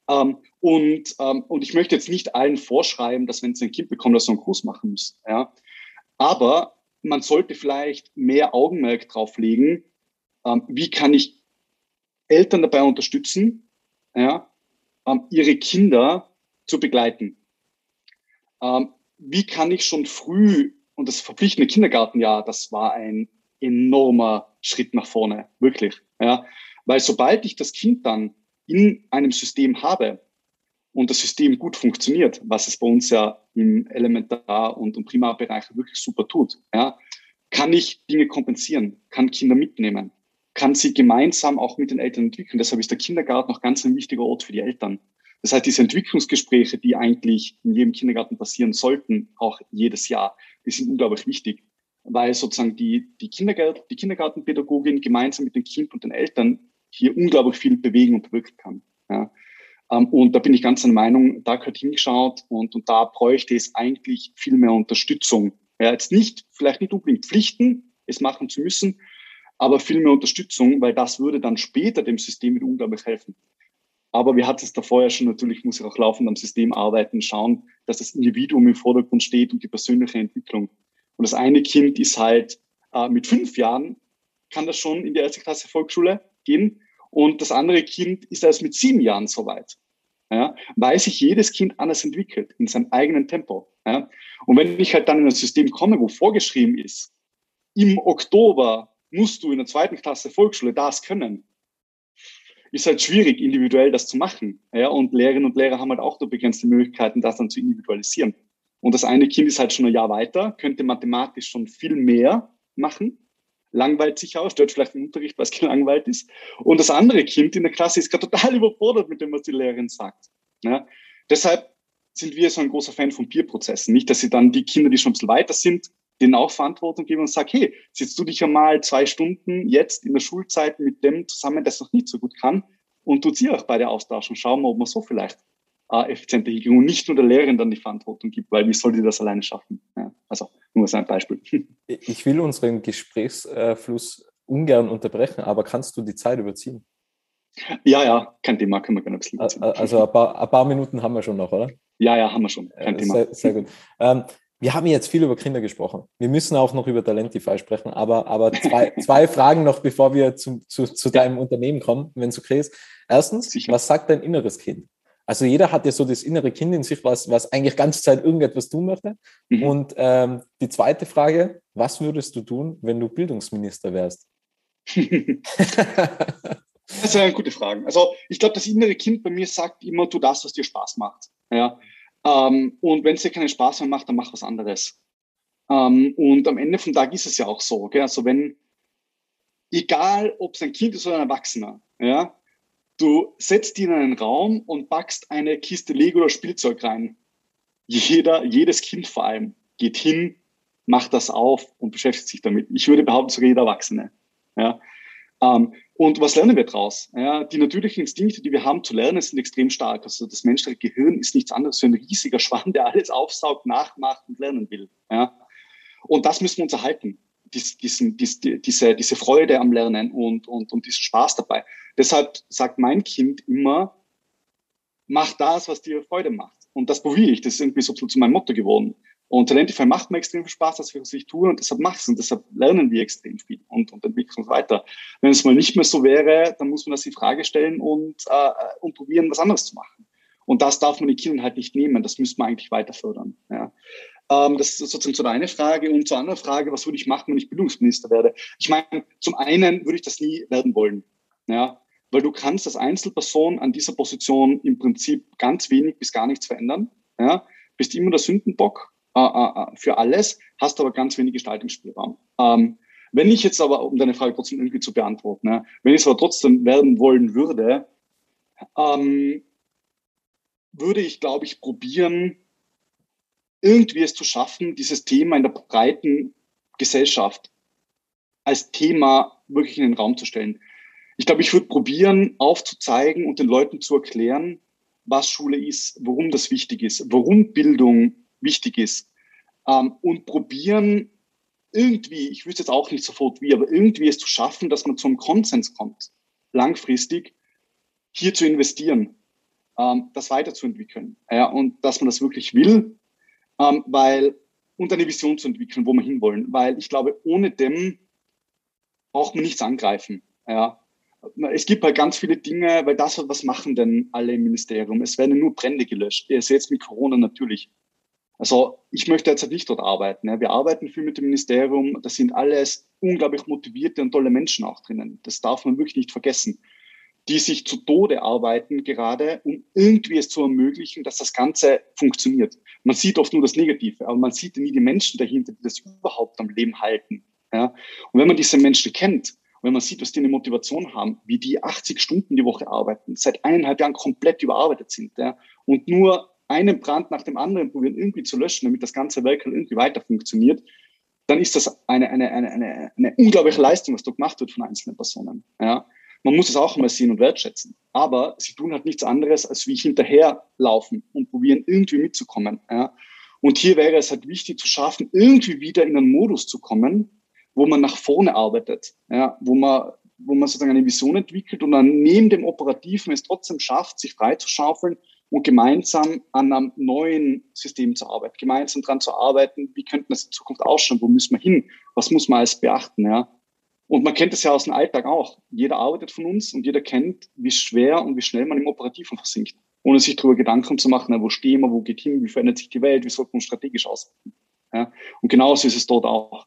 Ähm, und, ähm, und ich möchte jetzt nicht allen vorschreiben, dass wenn sie ein Kind bekommen, dass sie einen Kurs machen müssen. Ja. Aber man sollte vielleicht mehr Augenmerk drauf legen, ähm, wie kann ich Eltern dabei unterstützen, ja, ähm, ihre Kinder zu begleiten. Ähm, wie kann ich schon früh, und das verpflichtende Kindergartenjahr, das war ein enormer Schritt nach vorne, wirklich. Ja. Weil sobald ich das Kind dann in einem System habe und das System gut funktioniert, was es bei uns ja im Elementar- und im Primarbereich wirklich super tut, ja, kann ich Dinge kompensieren, kann Kinder mitnehmen, kann sie gemeinsam auch mit den Eltern entwickeln. Deshalb ist der Kindergarten auch ganz ein wichtiger Ort für die Eltern. Das heißt, diese Entwicklungsgespräche, die eigentlich in jedem Kindergarten passieren sollten, auch jedes Jahr, die sind unglaublich wichtig, weil sozusagen die, die, Kindergart die Kindergartenpädagogin gemeinsam mit dem Kind und den Eltern hier unglaublich viel bewegen und bewirken kann. Ja. Ähm, und da bin ich ganz der Meinung, da gehört hingeschaut und, und da bräuchte es eigentlich viel mehr Unterstützung. Ja, jetzt nicht, vielleicht nicht unbedingt Pflichten, es machen zu müssen, aber viel mehr Unterstützung, weil das würde dann später dem System wieder unglaublich helfen. Aber wir hatten es da vorher schon, natürlich muss ich auch laufend am System arbeiten, schauen, dass das Individuum im Vordergrund steht und die persönliche Entwicklung. Und das eine Kind ist halt äh, mit fünf Jahren, kann das schon in die erste Klasse Volksschule gehen und das andere Kind ist erst mit sieben Jahren soweit. Ja, weil sich jedes Kind anders entwickelt, in seinem eigenen Tempo. Ja. Und wenn ich halt dann in ein System komme, wo vorgeschrieben ist, im Oktober musst du in der zweiten Klasse Volksschule das können. Ist halt schwierig, individuell das zu machen. Ja, und Lehrerinnen und Lehrer haben halt auch nur begrenzte Möglichkeiten, das dann zu individualisieren. Und das eine Kind ist halt schon ein Jahr weiter, könnte mathematisch schon viel mehr machen, langweilt sich auch, stört vielleicht im Unterricht, was gelangweilt ist. Und das andere Kind in der Klasse ist gerade total überfordert mit dem, was die Lehrerin sagt. Ja? Deshalb sind wir so ein großer Fan von Peer-Prozessen. Nicht, dass sie dann die Kinder, die schon ein bisschen weiter sind, denen auch Verantwortung geben und sagen, hey, sitzt du dich einmal zwei Stunden jetzt in der Schulzeit mit dem zusammen, das noch nicht so gut kann und du sie auch beide austauschen. Schauen wir, ob man so vielleicht äh, und nicht nur der Lehrerin dann die Verantwortung gibt, weil wie soll die das alleine schaffen? Ja, also nur als ein Beispiel. Ich will unseren Gesprächsfluss ungern unterbrechen, aber kannst du die Zeit überziehen? Ja, ja, kein Thema, können wir gerne ein bisschen überziehen. Also ein paar, ein paar Minuten haben wir schon noch, oder? Ja, ja, haben wir schon. Kein Thema. Sehr, sehr gut. Ähm, wir haben jetzt viel über Kinder gesprochen. Wir müssen auch noch über Talentify sprechen, aber, aber zwei, zwei Fragen noch, bevor wir zu, zu, zu deinem Unternehmen kommen, wenn es okay ist. Erstens, Sicher. was sagt dein inneres Kind? Also jeder hat ja so das innere Kind in sich, was, was eigentlich ganze Zeit irgendetwas tun möchte. Mhm. Und ähm, die zweite Frage, was würdest du tun, wenn du Bildungsminister wärst? das sind eine gute Frage. Also ich glaube, das innere Kind bei mir sagt immer, du das, was dir Spaß macht. Ja? Ähm, und wenn es dir keinen Spaß mehr macht, dann mach was anderes. Ähm, und am Ende vom Tag ist es ja auch so. Gell? Also wenn, egal ob es ein Kind ist oder ein Erwachsener, ja, du setzt ihn in einen Raum und packst eine Kiste Lego oder Spielzeug rein. Jeder, jedes Kind vor allem geht hin, macht das auf und beschäftigt sich damit. Ich würde behaupten, sogar jeder Erwachsene. Ja. Ähm, und was lernen wir daraus? Ja, die natürlichen Instinkte, die wir haben zu lernen, sind extrem stark. Also das menschliche Gehirn ist nichts anderes als ein riesiger Schwamm, der alles aufsaugt, nachmacht und lernen will. Ja. Und das müssen wir uns erhalten. Dies, diesen, dies, diese, diese Freude am Lernen und, und, und diesen Spaß dabei. Deshalb sagt mein Kind immer, mach das, was dir Freude macht. Und das probiere ich. Das ist irgendwie so zu meinem Motto geworden. Und Talentify macht mir extrem viel Spaß, dass wir ich tun und deshalb mach's und deshalb lernen wir extrem viel und, und entwickeln uns weiter. Wenn es mal nicht mehr so wäre, dann muss man das in Frage stellen und, äh, und probieren, was anderes zu machen. Und das darf man den Kindern halt nicht nehmen. Das müsste man eigentlich weiter fördern. Ja. Ähm, das ist sozusagen so eine Frage. Und zur anderen Frage, was würde ich machen, wenn ich Bildungsminister werde? Ich meine, zum einen würde ich das nie werden wollen. Ja. Weil du kannst als Einzelperson an dieser Position im Prinzip ganz wenig bis gar nichts verändern. Ja. Bist immer der Sündenbock äh, äh, äh, für alles, hast aber ganz wenig Gestaltungsspielraum. Ähm, wenn ich jetzt aber, um deine Frage trotzdem irgendwie zu beantworten, ne, wenn ich es aber trotzdem werden wollen würde, ähm, würde ich, glaube ich, probieren, irgendwie es zu schaffen, dieses Thema in der breiten Gesellschaft als Thema wirklich in den Raum zu stellen. Ich glaube, ich würde probieren, aufzuzeigen und den Leuten zu erklären, was Schule ist, warum das wichtig ist, warum Bildung wichtig ist. Ähm, und probieren irgendwie, ich wüsste jetzt auch nicht sofort wie, aber irgendwie es zu schaffen, dass man zum Konsens kommt, langfristig hier zu investieren, ähm, das weiterzuentwickeln. Ja, und dass man das wirklich will, ähm, weil, und eine Vision zu entwickeln, wo wir hinwollen. Weil ich glaube, ohne dem braucht man nichts angreifen. Ja. Es gibt halt ganz viele Dinge, weil das, was machen denn alle im Ministerium? Es werden nur Brände gelöscht. Ihr seht es mit Corona natürlich. Also ich möchte jetzt halt nicht dort arbeiten. Ja. Wir arbeiten viel mit dem Ministerium. Da sind alles unglaublich motivierte und tolle Menschen auch drinnen. Das darf man wirklich nicht vergessen. Die sich zu Tode arbeiten gerade, um irgendwie es zu ermöglichen, dass das Ganze funktioniert. Man sieht oft nur das Negative, aber man sieht nie die Menschen dahinter, die das überhaupt am Leben halten. Ja. Und wenn man diese Menschen kennt, wenn man sieht, was die eine Motivation haben, wie die 80 Stunden die Woche arbeiten, seit eineinhalb Jahren komplett überarbeitet sind, ja, und nur einen Brand nach dem anderen probieren irgendwie zu löschen, damit das ganze Werk irgendwie weiter funktioniert, dann ist das eine, eine, eine, eine, eine unglaubliche Leistung, was da gemacht wird von einzelnen Personen. Ja. Man muss es auch mal sehen und wertschätzen. Aber sie tun halt nichts anderes, als wie hinterherlaufen und probieren irgendwie mitzukommen. Ja. Und hier wäre es halt wichtig zu schaffen, irgendwie wieder in einen Modus zu kommen, wo man nach vorne arbeitet, ja, wo man wo man sozusagen eine Vision entwickelt und dann neben dem Operativen es trotzdem schafft, sich freizuschaufeln und gemeinsam an einem neuen System zu arbeiten, gemeinsam daran zu arbeiten, wie könnte das in Zukunft ausschauen, wo müssen wir hin, was muss man alles beachten, ja. Und man kennt das ja aus dem Alltag auch. Jeder arbeitet von uns und jeder kennt, wie schwer und wie schnell man im Operativen versinkt, ohne sich darüber Gedanken zu machen, wo stehen wir, wo geht hin, wie verändert sich die Welt, wie sollte man strategisch ausrichten. Ja. Und genauso ist es dort auch.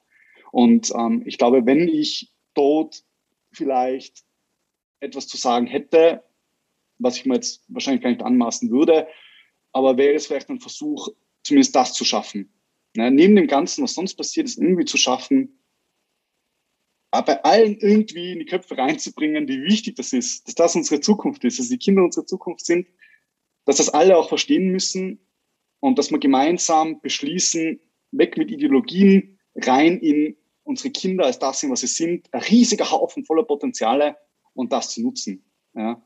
Und ähm, ich glaube, wenn ich dort vielleicht etwas zu sagen hätte, was ich mir jetzt wahrscheinlich gar nicht anmaßen würde. Aber wäre es vielleicht ein Versuch, zumindest das zu schaffen. Ja, neben dem Ganzen, was sonst passiert ist, irgendwie zu schaffen, bei allen irgendwie in die Köpfe reinzubringen, wie wichtig das ist, dass das unsere Zukunft ist, dass die Kinder unsere Zukunft sind, dass das alle auch verstehen müssen und dass wir gemeinsam beschließen, weg mit Ideologien, rein in unsere Kinder als das sind, was sie sind, ein riesiger Haufen voller Potenziale und das zu nutzen. Ja.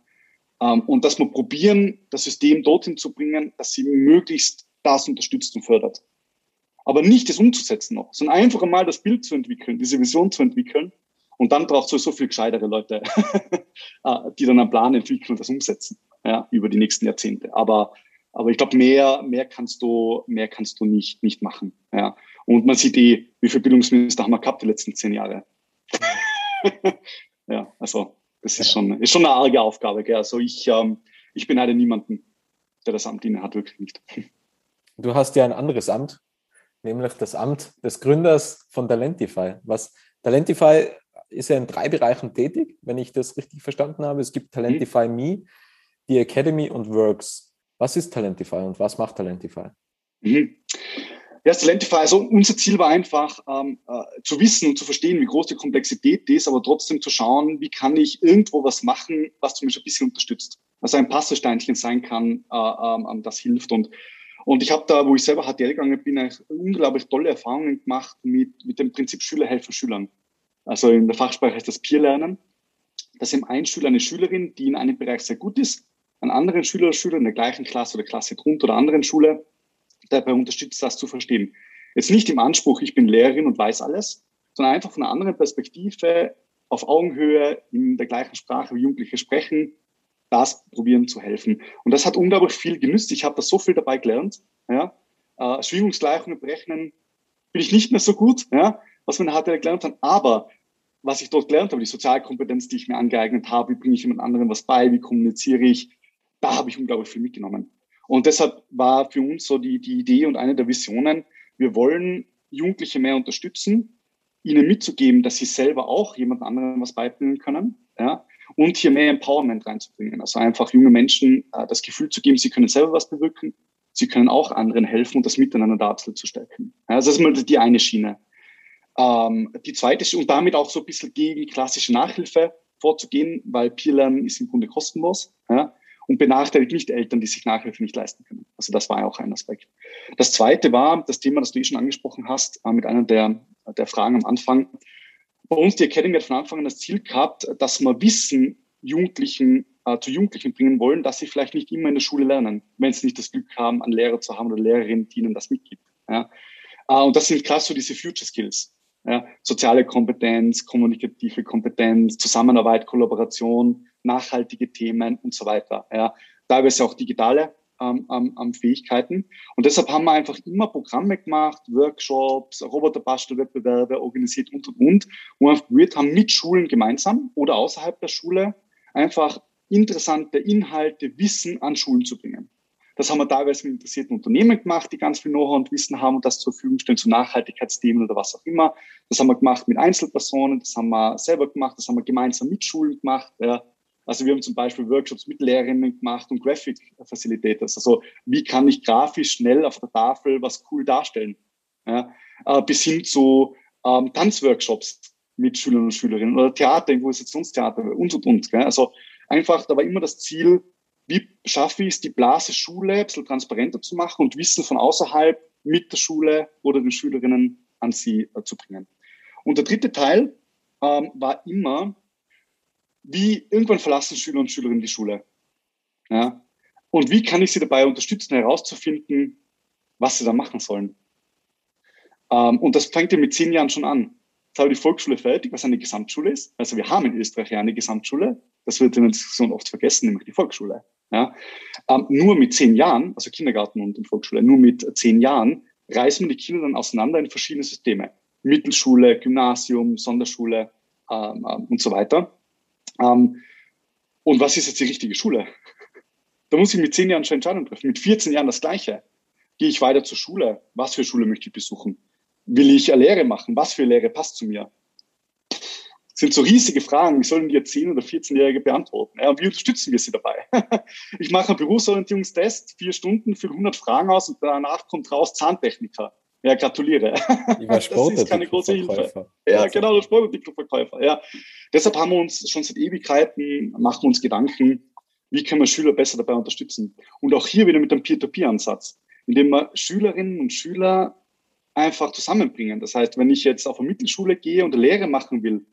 Ähm, und dass wir probieren, das System dorthin zu bringen, dass sie möglichst das unterstützt und fördert. Aber nicht das umzusetzen noch, sondern einfach einmal das Bild zu entwickeln, diese Vision zu entwickeln. Und dann braucht es so viel gescheitere Leute, äh, die dann einen Plan entwickeln und das umsetzen, ja, über die nächsten Jahrzehnte. Aber, aber ich glaube, mehr, mehr kannst du, mehr kannst du nicht, nicht machen, ja. Und man sieht eh, wie viele Bildungsminister haben wir gehabt die letzten zehn Jahre. ja, also, das ist schon, ist schon eine arge Aufgabe, gell. Also ich, ähm, ich beneide niemanden, der das Amt inne hat, wirklich nicht. Du hast ja ein anderes Amt, nämlich das Amt des Gründers von Talentify. Was Talentify ist ja in drei Bereichen tätig, wenn ich das richtig verstanden habe. Es gibt Talentify mhm. Me, die Academy und Works. Was ist Talentify und was macht Talentify? Mhm. Ja, Talentify, also unser Ziel war einfach ähm, äh, zu wissen und zu verstehen, wie groß die Komplexität ist, aber trotzdem zu schauen, wie kann ich irgendwo was machen, was zumindest ein bisschen unterstützt. Also ein Passersteinchen sein kann, äh, äh, das hilft. Und und ich habe da, wo ich selber HTL gegangen bin, unglaublich tolle Erfahrungen gemacht mit, mit dem Prinzip Schüler helfen Schülern. Also in der Fachsprache heißt das Peer-Lernen. Dass eben ein Schüler, eine Schülerin, die in einem Bereich sehr gut ist, einen anderen Schüler oder Schüler in der gleichen Klasse oder Klasse drunter oder anderen Schule dabei unterstützt, das zu verstehen. Jetzt nicht im Anspruch, ich bin Lehrerin und weiß alles, sondern einfach von einer anderen Perspektive auf Augenhöhe in der gleichen Sprache wie Jugendliche sprechen, das probieren zu helfen. Und das hat unglaublich viel genützt. Ich habe da so viel dabei gelernt. Ja? Äh, Schwingungsgleichungen berechnen bin ich nicht mehr so gut, ja? was man HTL gelernt hat. Aber was ich dort gelernt habe, die Sozialkompetenz, die ich mir angeeignet habe, wie bringe ich jemand anderem was bei, wie kommuniziere ich, da habe ich unglaublich viel mitgenommen. Und deshalb war für uns so die, die Idee und eine der Visionen, wir wollen Jugendliche mehr unterstützen, ihnen mitzugeben, dass sie selber auch jemand anderem was beibringen können. Ja? Und hier mehr Empowerment reinzubringen. Also einfach junge Menschen äh, das Gefühl zu geben, sie können selber was bewirken, sie können auch anderen helfen und das Miteinander da absolut zu stärken. Also das ist mal die eine Schiene. Ähm, die zweite ist, und damit auch so ein bisschen gegen klassische Nachhilfe vorzugehen, weil Peerlernen ist im Grunde kostenlos. Ja? und benachteiligt nicht Eltern, die sich Nachhilfe nicht leisten können. Also das war ja auch ein Aspekt. Das zweite war das Thema, das du eh schon angesprochen hast, äh, mit einer der, der Fragen am Anfang, bei uns, die Academy hat von Anfang an das Ziel gehabt, dass wir Wissen Jugendlichen äh, zu Jugendlichen bringen wollen, dass sie vielleicht nicht immer in der Schule lernen, wenn sie nicht das Glück haben, einen Lehrer zu haben oder Lehrerin, die ihnen das mitgibt. Ja. Äh, und das sind krass so diese Future Skills. Ja. Soziale Kompetenz, kommunikative Kompetenz, Zusammenarbeit, Kollaboration, nachhaltige Themen und so weiter. Ja. Teilweise auch digitale ähm, ähm, Fähigkeiten. Und deshalb haben wir einfach immer Programme gemacht, Workshops, Roboterbastelwettbewerbe organisiert und, und, und, wo wir haben, mit Schulen gemeinsam oder außerhalb der Schule einfach interessante Inhalte, Wissen an Schulen zu bringen. Das haben wir teilweise mit interessierten Unternehmen gemacht, die ganz viel Know-how und Wissen haben und das zur Verfügung stellen zu Nachhaltigkeitsthemen oder was auch immer. Das haben wir gemacht mit Einzelpersonen, das haben wir selber gemacht, das haben wir gemeinsam mit Schulen gemacht. Ja. Also wir haben zum Beispiel Workshops mit Lehrerinnen gemacht und Graphic Facilitators. Also wie kann ich grafisch schnell auf der Tafel was cool darstellen? Ja, äh, bis hin zu ähm, Tanzworkshops mit Schülern und Schülerinnen oder Theater, Improvisationstheater und, und, und. Gell? Also einfach, da war immer das Ziel, wie schaffe ich es, die Blase Schule ein bisschen transparenter zu machen und Wissen von außerhalb mit der Schule oder den Schülerinnen an sie äh, zu bringen. Und der dritte Teil ähm, war immer, wie irgendwann verlassen Schüler und Schülerinnen die Schule. Ja? Und wie kann ich sie dabei unterstützen, herauszufinden, was sie da machen sollen? Ähm, und das fängt ja mit zehn Jahren schon an. Jetzt habe ich die Volksschule fertig, was eine Gesamtschule ist. Also wir haben in Österreich ja eine Gesamtschule. Das wird in der Diskussion oft vergessen, nämlich die Volksschule. Ja? Ähm, nur mit zehn Jahren, also Kindergarten und, und Volksschule, nur mit zehn Jahren reißen wir die Kinder dann auseinander in verschiedene Systeme. Mittelschule, Gymnasium, Sonderschule ähm, ähm und so weiter. Ähm, und was ist jetzt die richtige Schule? Da muss ich mit zehn Jahren schon Entscheidungen treffen. Mit 14 Jahren das Gleiche. Gehe ich weiter zur Schule? Was für Schule möchte ich besuchen? Will ich eine Lehre machen? Was für Lehre passt zu mir? Das sind so riesige Fragen. Wie sollen die 10- oder 14-Jährige beantworten? Ja, und wie unterstützen wir sie dabei? ich mache einen Berufsorientierungstest, vier Stunden, fülle 100 Fragen aus und danach kommt raus Zahntechniker. Ja, gratuliere. Das ist keine große Hilfe. Ja, genau, der Sportartikelverkäufer. Ja. Deshalb haben wir uns schon seit Ewigkeiten, machen wir uns Gedanken, wie können wir Schüler besser dabei unterstützen. Und auch hier wieder mit dem Peer-to-Peer-Ansatz, indem wir Schülerinnen und Schüler einfach zusammenbringen. Das heißt, wenn ich jetzt auf eine Mittelschule gehe und eine Lehre machen will,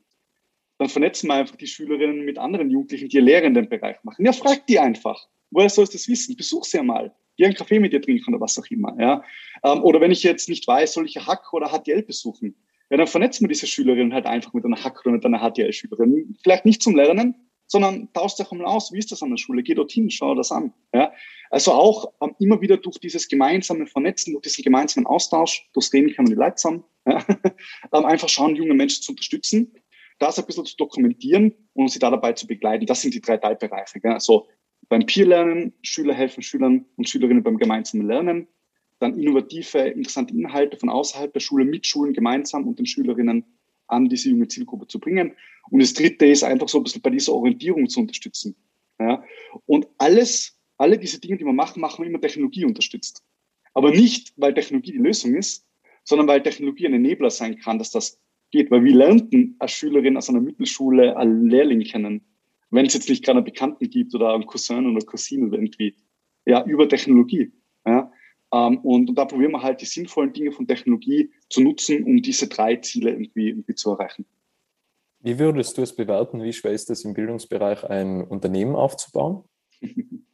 dann vernetzen wir einfach die Schülerinnen mit anderen Jugendlichen, die eine Lehre in dem Bereich machen. Ja, frag die einfach. Woher sollst du das wissen? Besuch sie einmal. Einen Kaffee mit dir trinken oder was auch immer. Ja? Ähm, oder wenn ich jetzt nicht weiß, soll ich Hack oder HTL besuchen? Ja, dann vernetzen wir diese Schülerinnen halt einfach mit einer Hack oder mit einer HTL-Schülerin. Vielleicht nicht zum Lernen, sondern tauscht euch mal aus, wie ist das an der Schule? Geh dorthin, schau das an. Ja? Also auch ähm, immer wieder durch dieses gemeinsame Vernetzen, durch diesen gemeinsamen Austausch, durchs Reden kann man die Leute zusammen, ja? ähm, einfach schauen, junge Menschen zu unterstützen, das ein bisschen zu dokumentieren und sie da dabei zu begleiten. Das sind die drei Teilbereiche. Gell? Also beim Peer-Lernen, Schüler helfen Schülern und Schülerinnen beim gemeinsamen Lernen, dann innovative, interessante Inhalte von außerhalb der Schule mit Schulen gemeinsam und den Schülerinnen an diese junge Zielgruppe zu bringen. Und das dritte ist einfach so ein bisschen bei dieser Orientierung zu unterstützen. Ja? Und alles, alle diese Dinge, die wir machen, machen wir immer Technologie unterstützt. Aber nicht, weil Technologie die Lösung ist, sondern weil Technologie ein Enabler sein kann, dass das geht. Weil wir lernten als Schülerin aus einer Mittelschule einen Lehrling kennen, wenn es jetzt nicht gerade einen Bekannten gibt oder einen Cousin oder Cousine irgendwie, ja, über Technologie. Ja. Ähm, und, und, da probieren wir halt die sinnvollen Dinge von Technologie zu nutzen, um diese drei Ziele irgendwie, irgendwie zu erreichen. Wie würdest du es bewerten? Wie schwer ist es im Bildungsbereich, ein Unternehmen aufzubauen?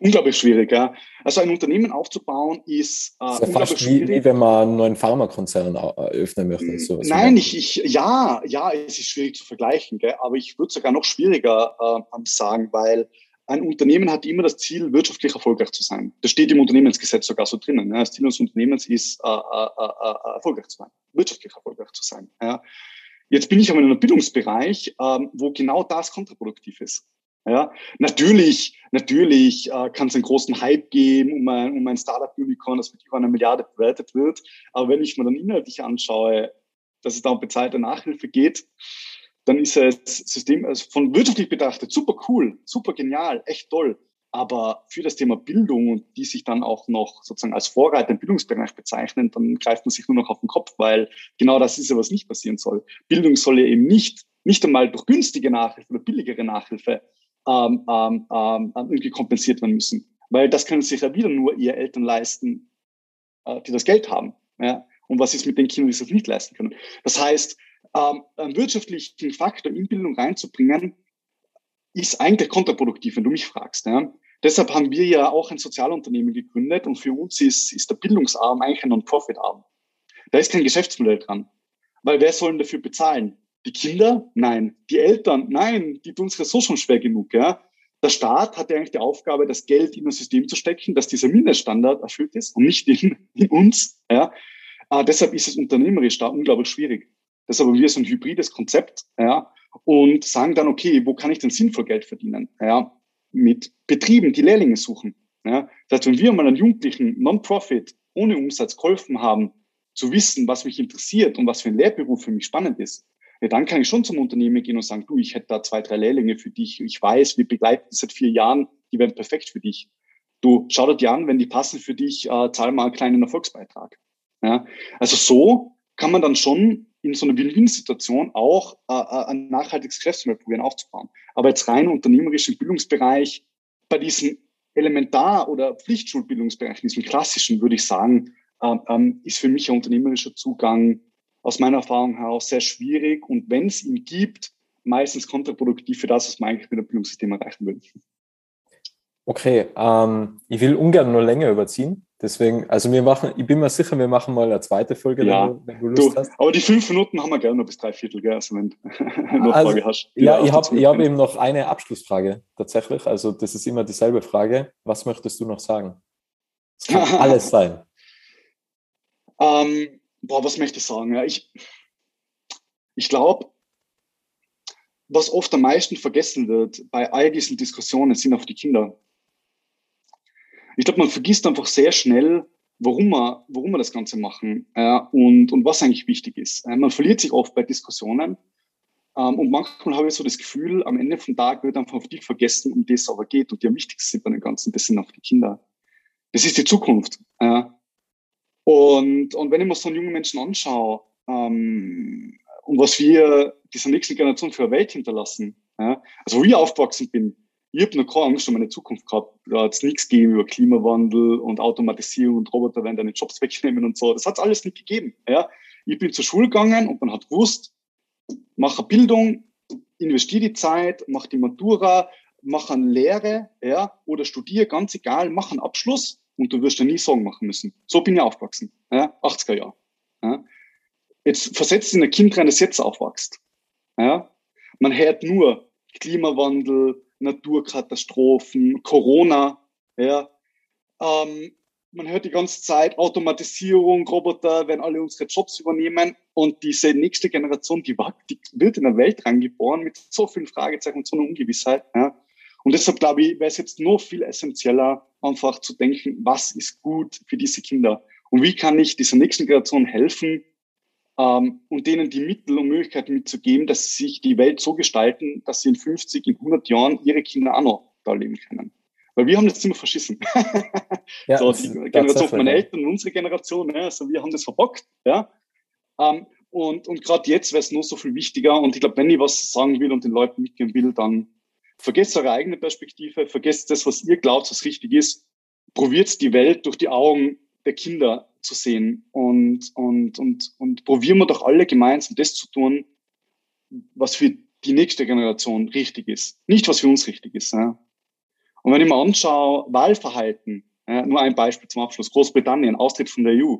unglaublich schwierig. Ja. Also ein Unternehmen aufzubauen ist, äh, ist ja fast schwierig. Wie, wie wenn man einen neuen Pharmakonzern eröffnen möchte. So, Nein, ich, ich, ja, ja, es ist schwierig zu vergleichen, gell? aber ich würde sogar noch schwieriger äh, sagen, weil ein Unternehmen hat immer das Ziel, wirtschaftlich erfolgreich zu sein. Das steht im Unternehmensgesetz sogar so drinnen. Ja. Das Ziel des Unternehmens ist, äh, äh, äh, äh, erfolgreich zu sein, wirtschaftlich erfolgreich zu sein. Ja. Jetzt bin ich aber in einem Bildungsbereich, ähm, wo genau das kontraproduktiv ist. Ja, natürlich, natürlich äh, kann es einen großen Hype geben um ein, um ein Startup-Unicorn, das mit über einer Milliarde bewertet wird. Aber wenn ich mir dann inhaltlich anschaue, dass es da um bezahlte Nachhilfe geht, dann ist es System also von wirtschaftlich betrachtet super cool, super genial, echt toll. Aber für das Thema Bildung und die sich dann auch noch sozusagen als Vorreiter im Bildungsbereich bezeichnen, dann greift man sich nur noch auf den Kopf, weil genau das ist ja, was nicht passieren soll. Bildung soll ja eben nicht, nicht einmal durch günstige Nachhilfe oder billigere Nachhilfe ähm, ähm, ähm, irgendwie kompensiert werden müssen. Weil das können sich ja wieder nur ihr Eltern leisten, äh, die das Geld haben. Ja? Und was ist mit den Kindern, die das nicht leisten können? Das heißt, ähm, einen wirtschaftlichen Faktor in Bildung reinzubringen, ist eigentlich kontraproduktiv, wenn du mich fragst. Ja? Deshalb haben wir ja auch ein Sozialunternehmen gegründet und für uns ist, ist der Bildungsarm eigentlich ein Non-Profit-Arm. Da ist kein Geschäftsmodell dran. Weil wer soll denn dafür bezahlen? Die Kinder? Nein. Die Eltern? Nein. Die tun es ja so schon schwer genug. Ja? Der Staat hat ja eigentlich die Aufgabe, das Geld in das System zu stecken, dass dieser Mindeststandard erfüllt ist und nicht in, in uns. Ja? Äh, deshalb ist es unternehmerisch da unglaublich schwierig. Deshalb haben wir so ein hybrides Konzept ja? und sagen dann, okay, wo kann ich denn sinnvoll Geld verdienen? Ja? Mit Betrieben, die Lehrlinge suchen. Ja? Das heißt, wenn wir mal einen Jugendlichen Non-Profit ohne Umsatz geholfen haben, zu wissen, was mich interessiert und was für ein Lehrberuf für mich spannend ist, ja, dann kann ich schon zum Unternehmen gehen und sagen, du, ich hätte da zwei, drei Lehrlinge für dich. Ich weiß, wir begleiten seit vier Jahren, die werden perfekt für dich. Du, schau dir die an, wenn die passen für dich, äh, zahl mal einen kleinen Erfolgsbeitrag. Ja? Also so kann man dann schon in so einer Win-Win-Situation auch äh, äh ein nachhaltiges Geschäftsmodell probieren aufzubauen. Aber jetzt rein unternehmerisch im Bildungsbereich, bei diesem Elementar- oder Pflichtschulbildungsbereich, diesem klassischen, würde ich sagen, äh, ähm, ist für mich ein unternehmerischer Zugang aus meiner Erfahrung heraus sehr schwierig und wenn es ihn gibt, meistens kontraproduktiv für das, was man eigentlich mit dem Bildungssystem erreichen will. Okay, ähm, ich will ungern nur länger überziehen. Deswegen, also wir machen, ich bin mir sicher, wir machen mal eine zweite Folge, ja, wenn, du, wenn du Lust du, hast. Aber die fünf Minuten haben wir gerne noch bis drei Viertel, gell? Also wenn du noch also, Frage hast. Ja, ich habe hab eben noch eine Abschlussfrage tatsächlich. Also das ist immer dieselbe Frage. Was möchtest du noch sagen? Es kann alles sein. Ähm, boah, was möchte ich sagen? Ja, ich, ich glaube, was oft am meisten vergessen wird bei all diesen Diskussionen, sind auch die Kinder. Ich glaube, man vergisst einfach sehr schnell, warum wir, warum wir das Ganze machen äh, und, und was eigentlich wichtig ist. Äh, man verliert sich oft bei Diskussionen ähm, und manchmal habe ich so das Gefühl, am Ende vom Tag wird einfach auf die vergessen, um die es aber geht und die am wichtigsten sind bei dem Ganzen, das sind auch die Kinder. Das ist die Zukunft. Äh, Und, und wenn ich mir so einen jungen Menschen anschaue, ähm, und was wir dieser nächsten Generation für eine Welt hinterlassen, ja, also wo ich aufgewachsen bin, ich habe noch keine Angst um meine Zukunft gehabt. Da hat es nichts gegeben über Klimawandel und Automatisierung und Roboter werden deine Jobs wegnehmen und so. Das hat es alles nicht gegeben. Ja. Ich bin zur Schule gegangen und man hat gewusst, mache Bildung, investiere die Zeit, mach die Matura, mach eine Lehre ja, oder studiere, ganz egal, mach einen Abschluss und du wirst ja nie Sorgen machen müssen. So bin ich aufgewachsen, ja, 80er Jahre. Ja. Jetzt versetzt in ein Kind rein, das jetzt aufwächst. Ja. Man hört nur Klimawandel, Naturkatastrophen, Corona. Ja. Ähm, man hört die ganze Zeit Automatisierung, Roboter werden alle unsere Jobs übernehmen. Und diese nächste Generation, die, die wird in der Welt reingeboren mit so vielen Fragezeichen und so einer Ungewissheit. Ja. Und deshalb glaube ich, wäre es jetzt noch viel essentieller, einfach zu denken, was ist gut für diese Kinder? Und wie kann ich dieser nächsten Generation helfen, ähm, und denen die Mittel und Möglichkeiten mitzugeben, dass sie sich die Welt so gestalten, dass sie in 50, in 100 Jahren ihre Kinder auch noch da leben können. Weil wir haben das immer verschissen. ja, so, die Generation von meinen Eltern und unsere Generation, ne, also wir haben das verbockt. Ja. Ähm, und und gerade jetzt wäre es nur so viel wichtiger. Und ich glaube, wenn ich was sagen will und den Leuten mitgeben will, dann vergesst eure eigene Perspektive, vergesst das, was ihr glaubt, was richtig ist. Probiert die Welt durch die Augen der Kinder zu sehen und, und, und, und probieren wir doch alle gemeinsam das zu tun, was für die nächste Generation richtig ist. Nicht, was für uns richtig ist. Ja. Und wenn ich mir anschaue, Wahlverhalten, ja, nur ein Beispiel zum Abschluss, Großbritannien, Austritt von der EU.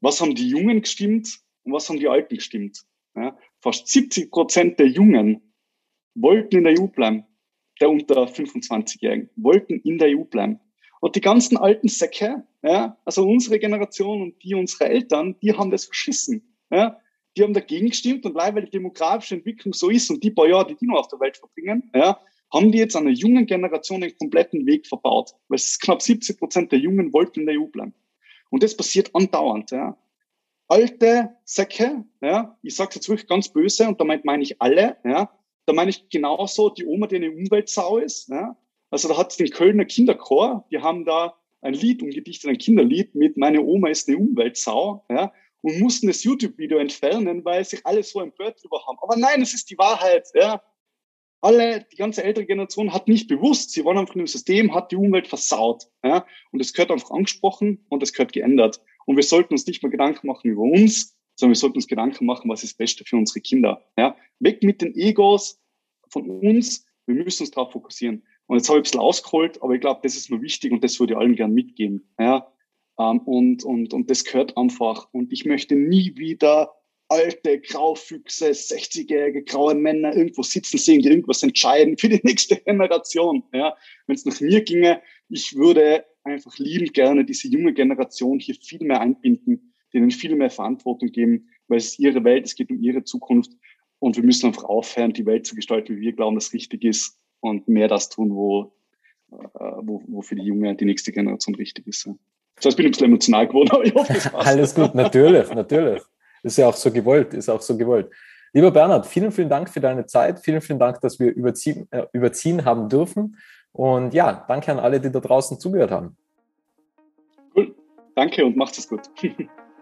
Was haben die Jungen gestimmt und was haben die Alten gestimmt? Ja, fast 70 Prozent der Jungen wollten in der EU bleiben, der unter 25-Jährigen, wollten in der EU bleiben. Und die ganzen alten Säcke, ja, also unsere Generation und die unserer Eltern, die haben das verschissen. Ja. Die haben dagegen gestimmt und leider, weil die demografische Entwicklung so ist und die paar Jahre, die die noch auf der Welt verbringen, ja, haben die jetzt einer jungen Generation den kompletten Weg verbaut. Weil es knapp 70 Prozent der Jungen wollten in der EU bleiben. Und das passiert andauernd. Ja. Alte Säcke, ja, ich sage jetzt wirklich ganz böse und damit meine ich alle, ja, da meine ich genauso die Oma, die eine Umweltsau ist, ja, also da hat es den Kölner Kinderchor, die haben da ein Lied umgedichtet, ein Kinderlied mit Meine Oma ist eine Umweltsau, ja, und mussten das YouTube-Video entfernen, weil sich alle so empört drüber haben. Aber nein, es ist die Wahrheit, ja. Alle, die ganze ältere Generation hat nicht bewusst, sie waren einfach im System, hat die Umwelt versaut, ja. Und es gehört einfach angesprochen und es gehört geändert. Und wir sollten uns nicht mehr Gedanken machen über uns, sondern wir sollten uns Gedanken machen, was ist das Beste für unsere Kinder, ja. Weg mit den Egos von uns, wir müssen uns darauf fokussieren. Und jetzt habe ich ein bisschen ausgeholt, aber ich glaube, das ist nur wichtig und das würde ich allen gern mitgeben. Ja? Ähm, und, und, und das gehört einfach. Und ich möchte nie wieder alte Graufüchse, 60-jährige graue Männer irgendwo sitzen sehen, die irgendwas entscheiden für die nächste Generation. Ja? Wenn es nach mir ginge, ich würde einfach liebend gerne diese junge Generation hier viel mehr einbinden, denen viel mehr Verantwortung geben, weil es ist ihre Welt, es geht um ihre Zukunft und wir müssen einfach aufhören, die Welt zu gestalten, wie wir glauben, dass richtig ist und mehr das tun, wo, äh, wo, wo für die junge, die nächste Generation richtig ist. Das heißt, ich bin ein bisschen emotional geworden, aber ich hoffe, das passt. Alles gut, natürlich, natürlich. Ist ja auch so gewollt, ist auch so gewollt. Lieber Bernhard, vielen, vielen Dank für deine Zeit. Vielen, vielen Dank, dass wir überziehen, äh, überziehen haben dürfen. Und ja, danke an alle, die da draußen zugehört haben. Cool. Danke und macht es gut.